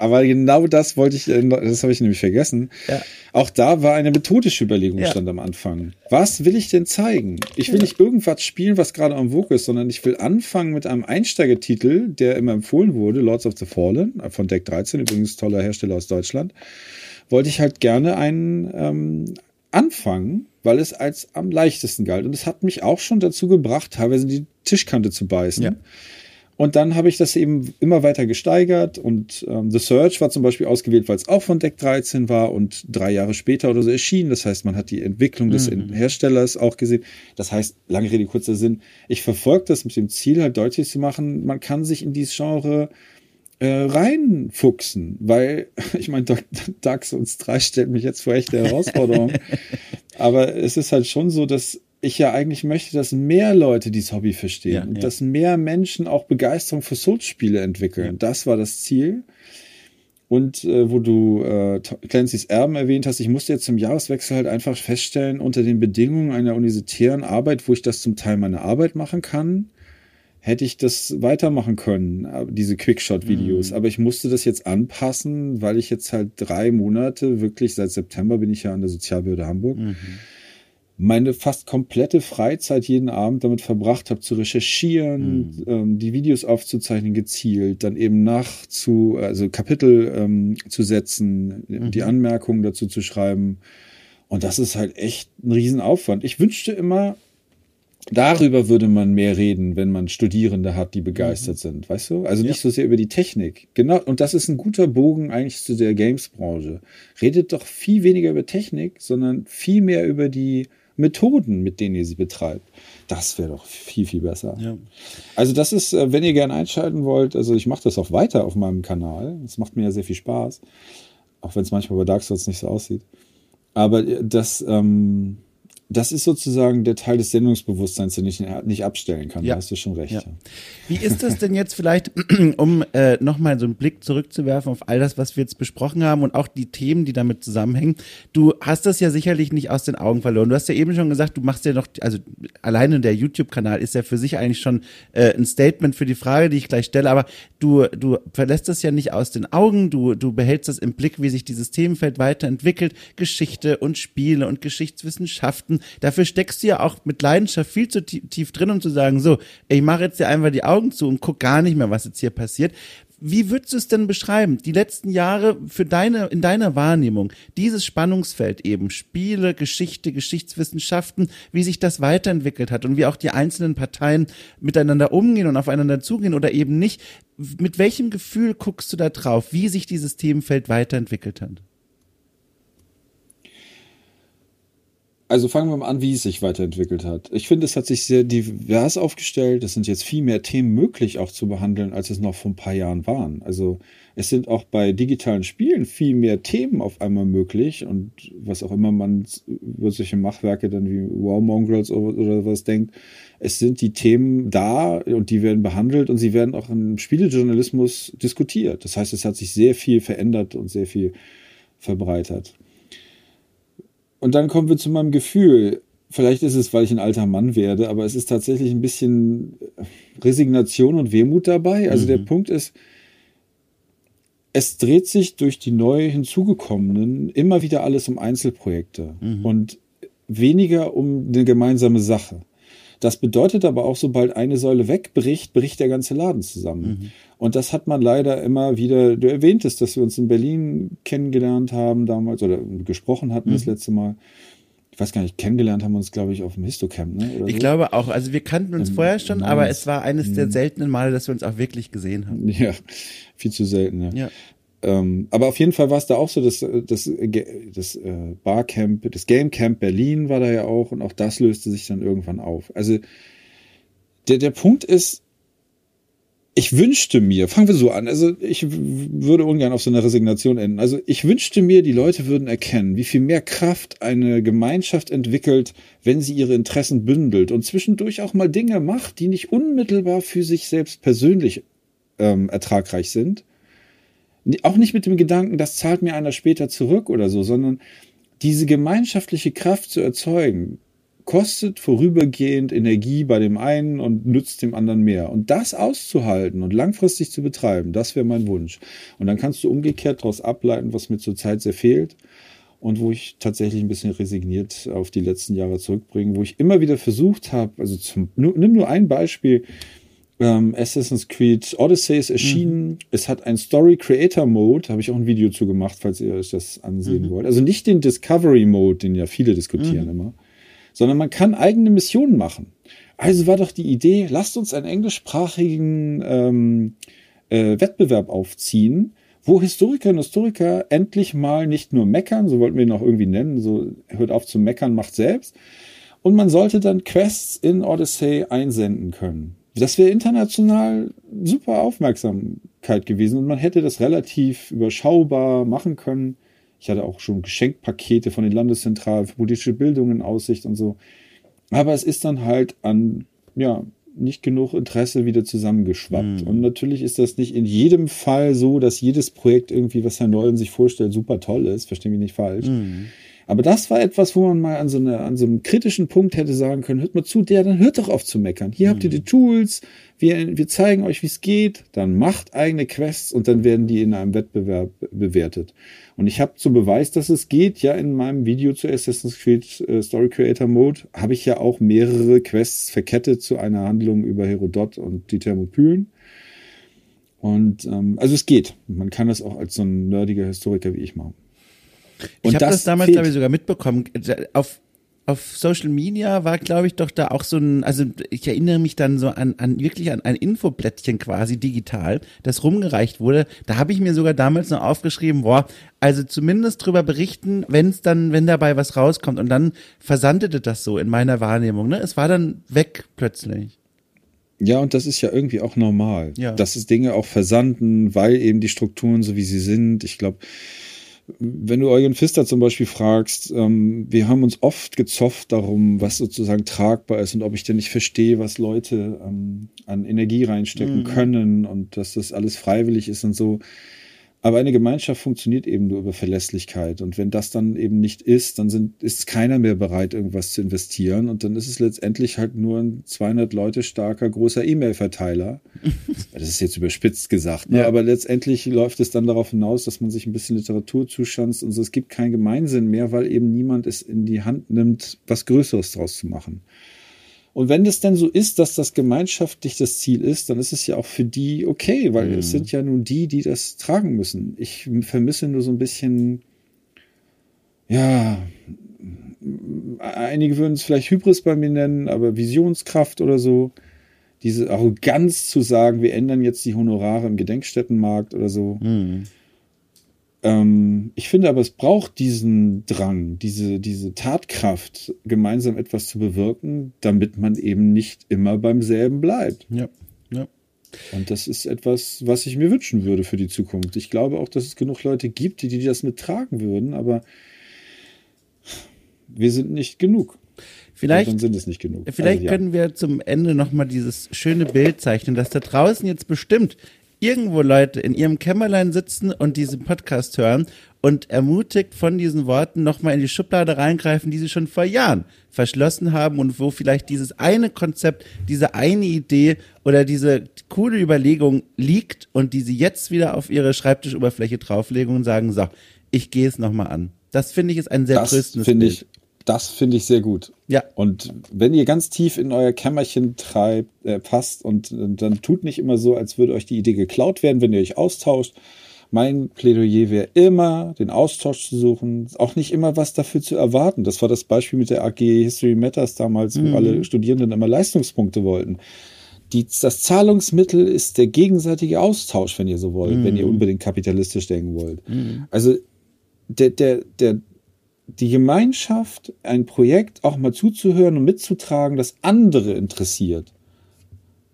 Aber genau das wollte ich, äh, das habe ich nämlich vergessen. Ja. Auch da war eine methodische Überlegung ja. stand am Anfang. Was will ich denn zeigen? Ich will nicht irgendwas spielen, was gerade am Vogue ist, sondern ich will anfangen mit einem Einsteigertitel, der immer empfohlen wurde, Lords of the Fallen von Deck 13, übrigens toller Hersteller aus Deutschland. Wollte ich halt gerne einen ähm, anfangen, weil es als am leichtesten galt. Und es hat mich auch schon dazu gebracht, teilweise die Tischkante zu beißen. Ja und dann habe ich das eben immer weiter gesteigert und ähm, The Search war zum Beispiel ausgewählt, weil es auch von Deck 13 war und drei Jahre später oder so erschienen. Das heißt, man hat die Entwicklung des mhm. Herstellers auch gesehen. Das heißt, lange Rede, kurzer Sinn, ich verfolge das mit dem Ziel halt deutlich zu machen, man kann sich in dieses Genre äh, reinfuchsen, weil ich meine, Dark Souls 3 stellt mich jetzt vor echte Herausforderung. Aber es ist halt schon so, dass ich ja eigentlich möchte, dass mehr Leute dieses Hobby verstehen ja, und ja. dass mehr Menschen auch Begeisterung für Souls-Spiele entwickeln. Ja. Das war das Ziel. Und äh, wo du äh, Clancy's Erben erwähnt hast, ich musste jetzt zum Jahreswechsel halt einfach feststellen, unter den Bedingungen einer universitären Arbeit, wo ich das zum Teil meiner Arbeit machen kann, hätte ich das weitermachen können, äh, diese Quickshot-Videos. Mhm. Aber ich musste das jetzt anpassen, weil ich jetzt halt drei Monate, wirklich seit September bin ich ja an der Sozialbehörde Hamburg, mhm meine fast komplette Freizeit jeden Abend damit verbracht habe, zu recherchieren, mhm. ähm, die Videos aufzuzeichnen, gezielt, dann eben nach zu, also Kapitel ähm, zu setzen, mhm. die Anmerkungen dazu zu schreiben. Und das ist halt echt ein Riesenaufwand. Ich wünschte immer, darüber würde man mehr reden, wenn man Studierende hat, die begeistert mhm. sind, weißt du? Also nicht ja. so sehr über die Technik. Genau, und das ist ein guter Bogen eigentlich zu der Games-Branche. Redet doch viel weniger über Technik, sondern viel mehr über die Methoden, mit denen ihr sie betreibt. Das wäre doch viel, viel besser. Ja. Also das ist, äh, wenn ihr gerne einschalten wollt, also ich mache das auch weiter auf meinem Kanal. Das macht mir ja sehr viel Spaß. Auch wenn es manchmal bei Dark Souls nicht so aussieht. Aber äh, das, ähm, das ist sozusagen der Teil des Sendungsbewusstseins, den ich nicht abstellen kann. Ja. Da hast du schon recht. Ja. Wie ist das denn jetzt vielleicht, um äh, nochmal so einen Blick zurückzuwerfen auf all das, was wir jetzt besprochen haben und auch die Themen, die damit zusammenhängen? Du hast das ja sicherlich nicht aus den Augen verloren. Du hast ja eben schon gesagt, du machst ja noch, also alleine der YouTube-Kanal ist ja für sich eigentlich schon äh, ein Statement für die Frage, die ich gleich stelle, aber du, du verlässt das ja nicht aus den Augen, du, du behältst das im Blick, wie sich dieses Themenfeld weiterentwickelt, Geschichte und Spiele und Geschichtswissenschaften dafür steckst du ja auch mit Leidenschaft viel zu tief drin, um zu sagen, so, ich mache jetzt hier einfach die Augen zu und guck gar nicht mehr, was jetzt hier passiert. Wie würdest du es denn beschreiben? Die letzten Jahre für deine, in deiner Wahrnehmung, dieses Spannungsfeld eben, Spiele, Geschichte, Geschichtswissenschaften, wie sich das weiterentwickelt hat und wie auch die einzelnen Parteien miteinander umgehen und aufeinander zugehen oder eben nicht. Mit welchem Gefühl guckst du da drauf, wie sich dieses Themenfeld weiterentwickelt hat? Also fangen wir mal an, wie es sich weiterentwickelt hat. Ich finde, es hat sich sehr divers aufgestellt. Es sind jetzt viel mehr Themen möglich auch zu behandeln, als es noch vor ein paar Jahren waren. Also es sind auch bei digitalen Spielen viel mehr Themen auf einmal möglich und was auch immer man über solche Machwerke dann wie Wow Mongrels oder was denkt. Es sind die Themen da und die werden behandelt und sie werden auch im Spielejournalismus diskutiert. Das heißt, es hat sich sehr viel verändert und sehr viel verbreitert. Und dann kommen wir zu meinem Gefühl. Vielleicht ist es, weil ich ein alter Mann werde, aber es ist tatsächlich ein bisschen Resignation und Wehmut dabei. Also mhm. der Punkt ist, es dreht sich durch die neu hinzugekommenen immer wieder alles um Einzelprojekte mhm. und weniger um eine gemeinsame Sache. Das bedeutet aber auch, sobald eine Säule wegbricht, bricht der ganze Laden zusammen. Mhm. Und das hat man leider immer wieder, du erwähntest, dass wir uns in Berlin kennengelernt haben damals oder gesprochen hatten mhm. das letzte Mal. Ich weiß gar nicht, kennengelernt haben wir uns, glaube ich, auf dem Histocamp, ne? Oder ich so? glaube auch. Also wir kannten uns Im, vorher schon, aber es war eines der mhm. seltenen Male, dass wir uns auch wirklich gesehen haben. Ja, viel zu selten, ja. ja. Ähm, aber auf jeden Fall war es da auch so, dass das, das äh, Barcamp, das Gamecamp Berlin war da ja auch und auch das löste sich dann irgendwann auf. Also der, der Punkt ist, ich wünschte mir, fangen wir so an, also ich würde ungern auf so eine Resignation enden. Also ich wünschte mir, die Leute würden erkennen, wie viel mehr Kraft eine Gemeinschaft entwickelt, wenn sie ihre Interessen bündelt und zwischendurch auch mal Dinge macht, die nicht unmittelbar für sich selbst persönlich ähm, ertragreich sind, auch nicht mit dem Gedanken, das zahlt mir einer später zurück oder so, sondern diese gemeinschaftliche Kraft zu erzeugen, kostet vorübergehend Energie bei dem einen und nützt dem anderen mehr. Und das auszuhalten und langfristig zu betreiben, das wäre mein Wunsch. Und dann kannst du umgekehrt daraus ableiten, was mir zurzeit sehr fehlt und wo ich tatsächlich ein bisschen resigniert auf die letzten Jahre zurückbringe, wo ich immer wieder versucht habe, also zum, nimm nur ein Beispiel, ähm, Assassin's Creed Odyssey ist erschienen. Mhm. Es hat ein Story Creator Mode, habe ich auch ein Video zu gemacht, falls ihr euch das ansehen mhm. wollt. Also nicht den Discovery Mode, den ja viele diskutieren mhm. immer, sondern man kann eigene Missionen machen. Also war doch die Idee, lasst uns einen englischsprachigen ähm, äh, Wettbewerb aufziehen, wo Historiker und Historiker endlich mal nicht nur meckern, so wollten wir ihn auch irgendwie nennen, so hört auf zu meckern, macht selbst. Und man sollte dann Quests in Odyssey einsenden können. Das wäre international super Aufmerksamkeit gewesen und man hätte das relativ überschaubar machen können. Ich hatte auch schon Geschenkpakete von den Landeszentralen für politische Bildung in Aussicht und so. Aber es ist dann halt an, ja, nicht genug Interesse wieder zusammengeschwappt. Mhm. Und natürlich ist das nicht in jedem Fall so, dass jedes Projekt irgendwie, was Herr Nollen sich vorstellt, super toll ist. Verstehe mich nicht falsch. Mhm. Aber das war etwas, wo man mal an so, eine, an so einem kritischen Punkt hätte sagen können, hört mal zu, der, dann hört doch auf zu meckern. Hier mhm. habt ihr die Tools, wir, wir zeigen euch, wie es geht, dann macht eigene Quests und dann werden die in einem Wettbewerb bewertet. Und ich habe zum Beweis, dass es geht, ja in meinem Video zu Assassin's Creed äh, Story Creator Mode, habe ich ja auch mehrere Quests verkettet zu einer Handlung über Herodot und die Thermopylen. Und ähm, also es geht. Man kann das auch als so ein nerdiger Historiker wie ich machen. Und ich habe das, das damals, glaube ich, sogar mitbekommen. Auf, auf Social Media war, glaube ich, doch da auch so ein, also ich erinnere mich dann so an, an wirklich an ein Infoblättchen quasi digital, das rumgereicht wurde. Da habe ich mir sogar damals noch aufgeschrieben, boah, also zumindest drüber berichten, wenn es dann, wenn dabei was rauskommt. Und dann versandete das so in meiner Wahrnehmung. Ne? Es war dann weg plötzlich. Ja, und das ist ja irgendwie auch normal, ja. dass es Dinge auch versanden, weil eben die Strukturen so wie sie sind. Ich glaube, wenn du Eugen Pfister zum Beispiel fragst, ähm, wir haben uns oft gezofft darum, was sozusagen tragbar ist und ob ich denn nicht verstehe, was Leute ähm, an Energie reinstecken mhm. können und dass das alles freiwillig ist und so. Aber eine Gemeinschaft funktioniert eben nur über Verlässlichkeit. Und wenn das dann eben nicht ist, dann sind, ist keiner mehr bereit, irgendwas zu investieren. Und dann ist es letztendlich halt nur ein 200 Leute starker großer E-Mail-Verteiler. das ist jetzt überspitzt gesagt. Ne? Ja. Aber letztendlich läuft es dann darauf hinaus, dass man sich ein bisschen Literatur zuschanzt und so. Es gibt keinen Gemeinsinn mehr, weil eben niemand es in die Hand nimmt, was Größeres draus zu machen. Und wenn das denn so ist, dass das gemeinschaftlich das Ziel ist, dann ist es ja auch für die okay, weil mhm. es sind ja nun die, die das tragen müssen. Ich vermisse nur so ein bisschen, ja, einige würden es vielleicht Hybris bei mir nennen, aber Visionskraft oder so. Diese Arroganz zu sagen, wir ändern jetzt die Honorare im Gedenkstättenmarkt oder so. Mhm. Ähm, ich finde aber, es braucht diesen Drang, diese, diese Tatkraft, gemeinsam etwas zu bewirken, damit man eben nicht immer beim selben bleibt. Ja, ja. Und das ist etwas, was ich mir wünschen würde für die Zukunft. Ich glaube auch, dass es genug Leute gibt, die, die das mittragen würden, aber wir sind nicht genug. Vielleicht, dann sind es nicht genug. Vielleicht also, ja. können wir zum Ende nochmal dieses schöne Bild zeichnen, dass da draußen jetzt bestimmt irgendwo Leute in ihrem Kämmerlein sitzen und diesen Podcast hören und ermutigt von diesen Worten nochmal in die Schublade reingreifen, die sie schon vor Jahren verschlossen haben und wo vielleicht dieses eine Konzept, diese eine Idee oder diese coole Überlegung liegt und die sie jetzt wieder auf ihre Schreibtischoberfläche drauflegen und sagen, so, ich gehe es nochmal an. Das finde ich ist ein sehr das tröstendes Bild. Ich das finde ich sehr gut. Ja. Und wenn ihr ganz tief in euer Kämmerchen treibt, äh, passt und, und dann tut nicht immer so, als würde euch die Idee geklaut werden, wenn ihr euch austauscht. Mein Plädoyer wäre immer, den Austausch zu suchen, auch nicht immer was dafür zu erwarten. Das war das Beispiel mit der AG History Matters damals, wo mhm. alle Studierenden immer Leistungspunkte wollten. Die, das Zahlungsmittel ist der gegenseitige Austausch, wenn ihr so wollt, mhm. wenn ihr unbedingt kapitalistisch denken wollt. Mhm. Also der, der, der die Gemeinschaft, ein Projekt auch mal zuzuhören und mitzutragen, das andere interessiert,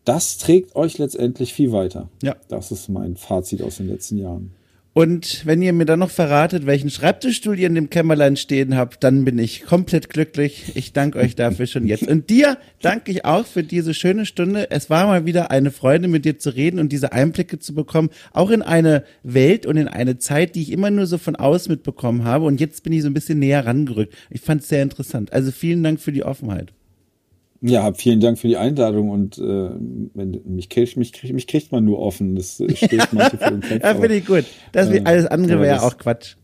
das trägt euch letztendlich viel weiter. Ja. Das ist mein Fazit aus den letzten Jahren. Und wenn ihr mir dann noch verratet, welchen Schreibtischstuhl ihr in dem Kämmerlein stehen habt, dann bin ich komplett glücklich. Ich danke euch dafür schon jetzt. Und dir danke ich auch für diese schöne Stunde. Es war mal wieder eine Freude, mit dir zu reden und diese Einblicke zu bekommen, auch in eine Welt und in eine Zeit, die ich immer nur so von außen mitbekommen habe. Und jetzt bin ich so ein bisschen näher rangerückt. Ich fand es sehr interessant. Also vielen Dank für die Offenheit. Ja, vielen Dank für die Einladung und äh, mich, kriegt, mich, kriegt, mich kriegt man nur offen. Das äh, steht manche vor dem Kopf. ja, finde ich gut. Das äh, alles andere wäre ja auch Quatsch.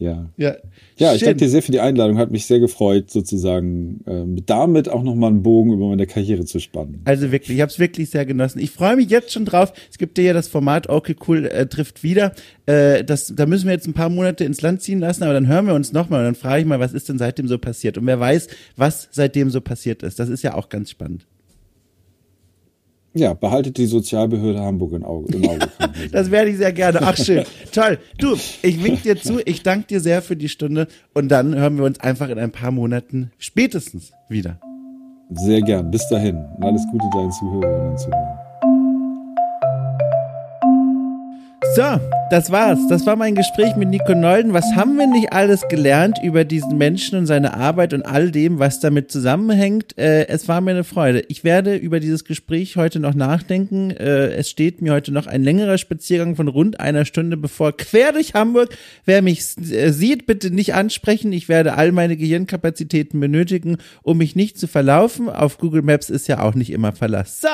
Ja. Ja, ja ich danke dir sehr für die Einladung. Hat mich sehr gefreut, sozusagen äh, damit auch nochmal einen Bogen über meine Karriere zu spannen. Also wirklich, ich habe es wirklich sehr genossen. Ich freue mich jetzt schon drauf. Es gibt ja das Format Okay Cool äh, trifft wieder. Äh, das, da müssen wir jetzt ein paar Monate ins Land ziehen lassen, aber dann hören wir uns nochmal und dann frage ich mal, was ist denn seitdem so passiert? Und wer weiß, was seitdem so passiert ist. Das ist ja auch ganz spannend. Ja, behaltet die Sozialbehörde Hamburg im Auge. Im Auge das werde ich sehr gerne. Ach schön. Toll. Du, ich wink dir zu. Ich danke dir sehr für die Stunde. Und dann hören wir uns einfach in ein paar Monaten spätestens wieder. Sehr gern. Bis dahin. Und alles Gute deinen Zuhörerinnen und Zuhörern. So, das war's. Das war mein Gespräch mit Nico Nolden. Was haben wir nicht alles gelernt über diesen Menschen und seine Arbeit und all dem, was damit zusammenhängt? Äh, es war mir eine Freude. Ich werde über dieses Gespräch heute noch nachdenken. Äh, es steht mir heute noch ein längerer Spaziergang von rund einer Stunde bevor. Quer durch Hamburg. Wer mich äh, sieht, bitte nicht ansprechen. Ich werde all meine Gehirnkapazitäten benötigen, um mich nicht zu verlaufen. Auf Google Maps ist ja auch nicht immer Verlass. So,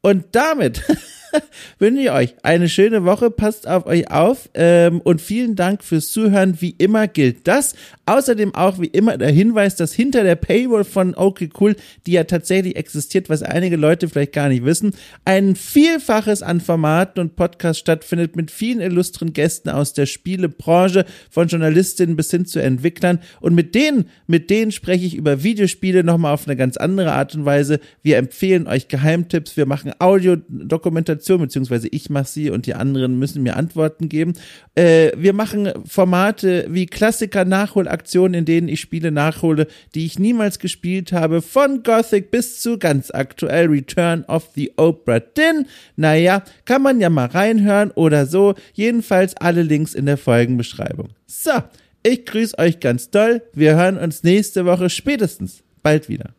und damit wünsche ich euch eine schöne Woche. Passt auf euch auf ähm, und vielen Dank fürs Zuhören. Wie immer gilt das. Außerdem auch wie immer der Hinweis, dass hinter der Paywall von Okay Cool, die ja tatsächlich existiert, was einige Leute vielleicht gar nicht wissen, ein Vielfaches an Formaten und Podcasts stattfindet mit vielen illustren Gästen aus der Spielebranche, von Journalistinnen bis hin zu Entwicklern. Und mit denen, mit denen spreche ich über Videospiele nochmal auf eine ganz andere Art und Weise. Wir empfehlen euch Geheimtipps, wir machen Audiodokumentation, beziehungsweise ich mache sie und die anderen müssen mir Antworten geben. Äh, wir machen Formate wie Klassiker, Nachholaktionen, in denen ich Spiele nachhole, die ich niemals gespielt habe, von Gothic bis zu ganz aktuell Return of the Oprah Din. Naja, kann man ja mal reinhören oder so. Jedenfalls alle Links in der Folgenbeschreibung. So, ich grüße euch ganz doll. Wir hören uns nächste Woche spätestens bald wieder.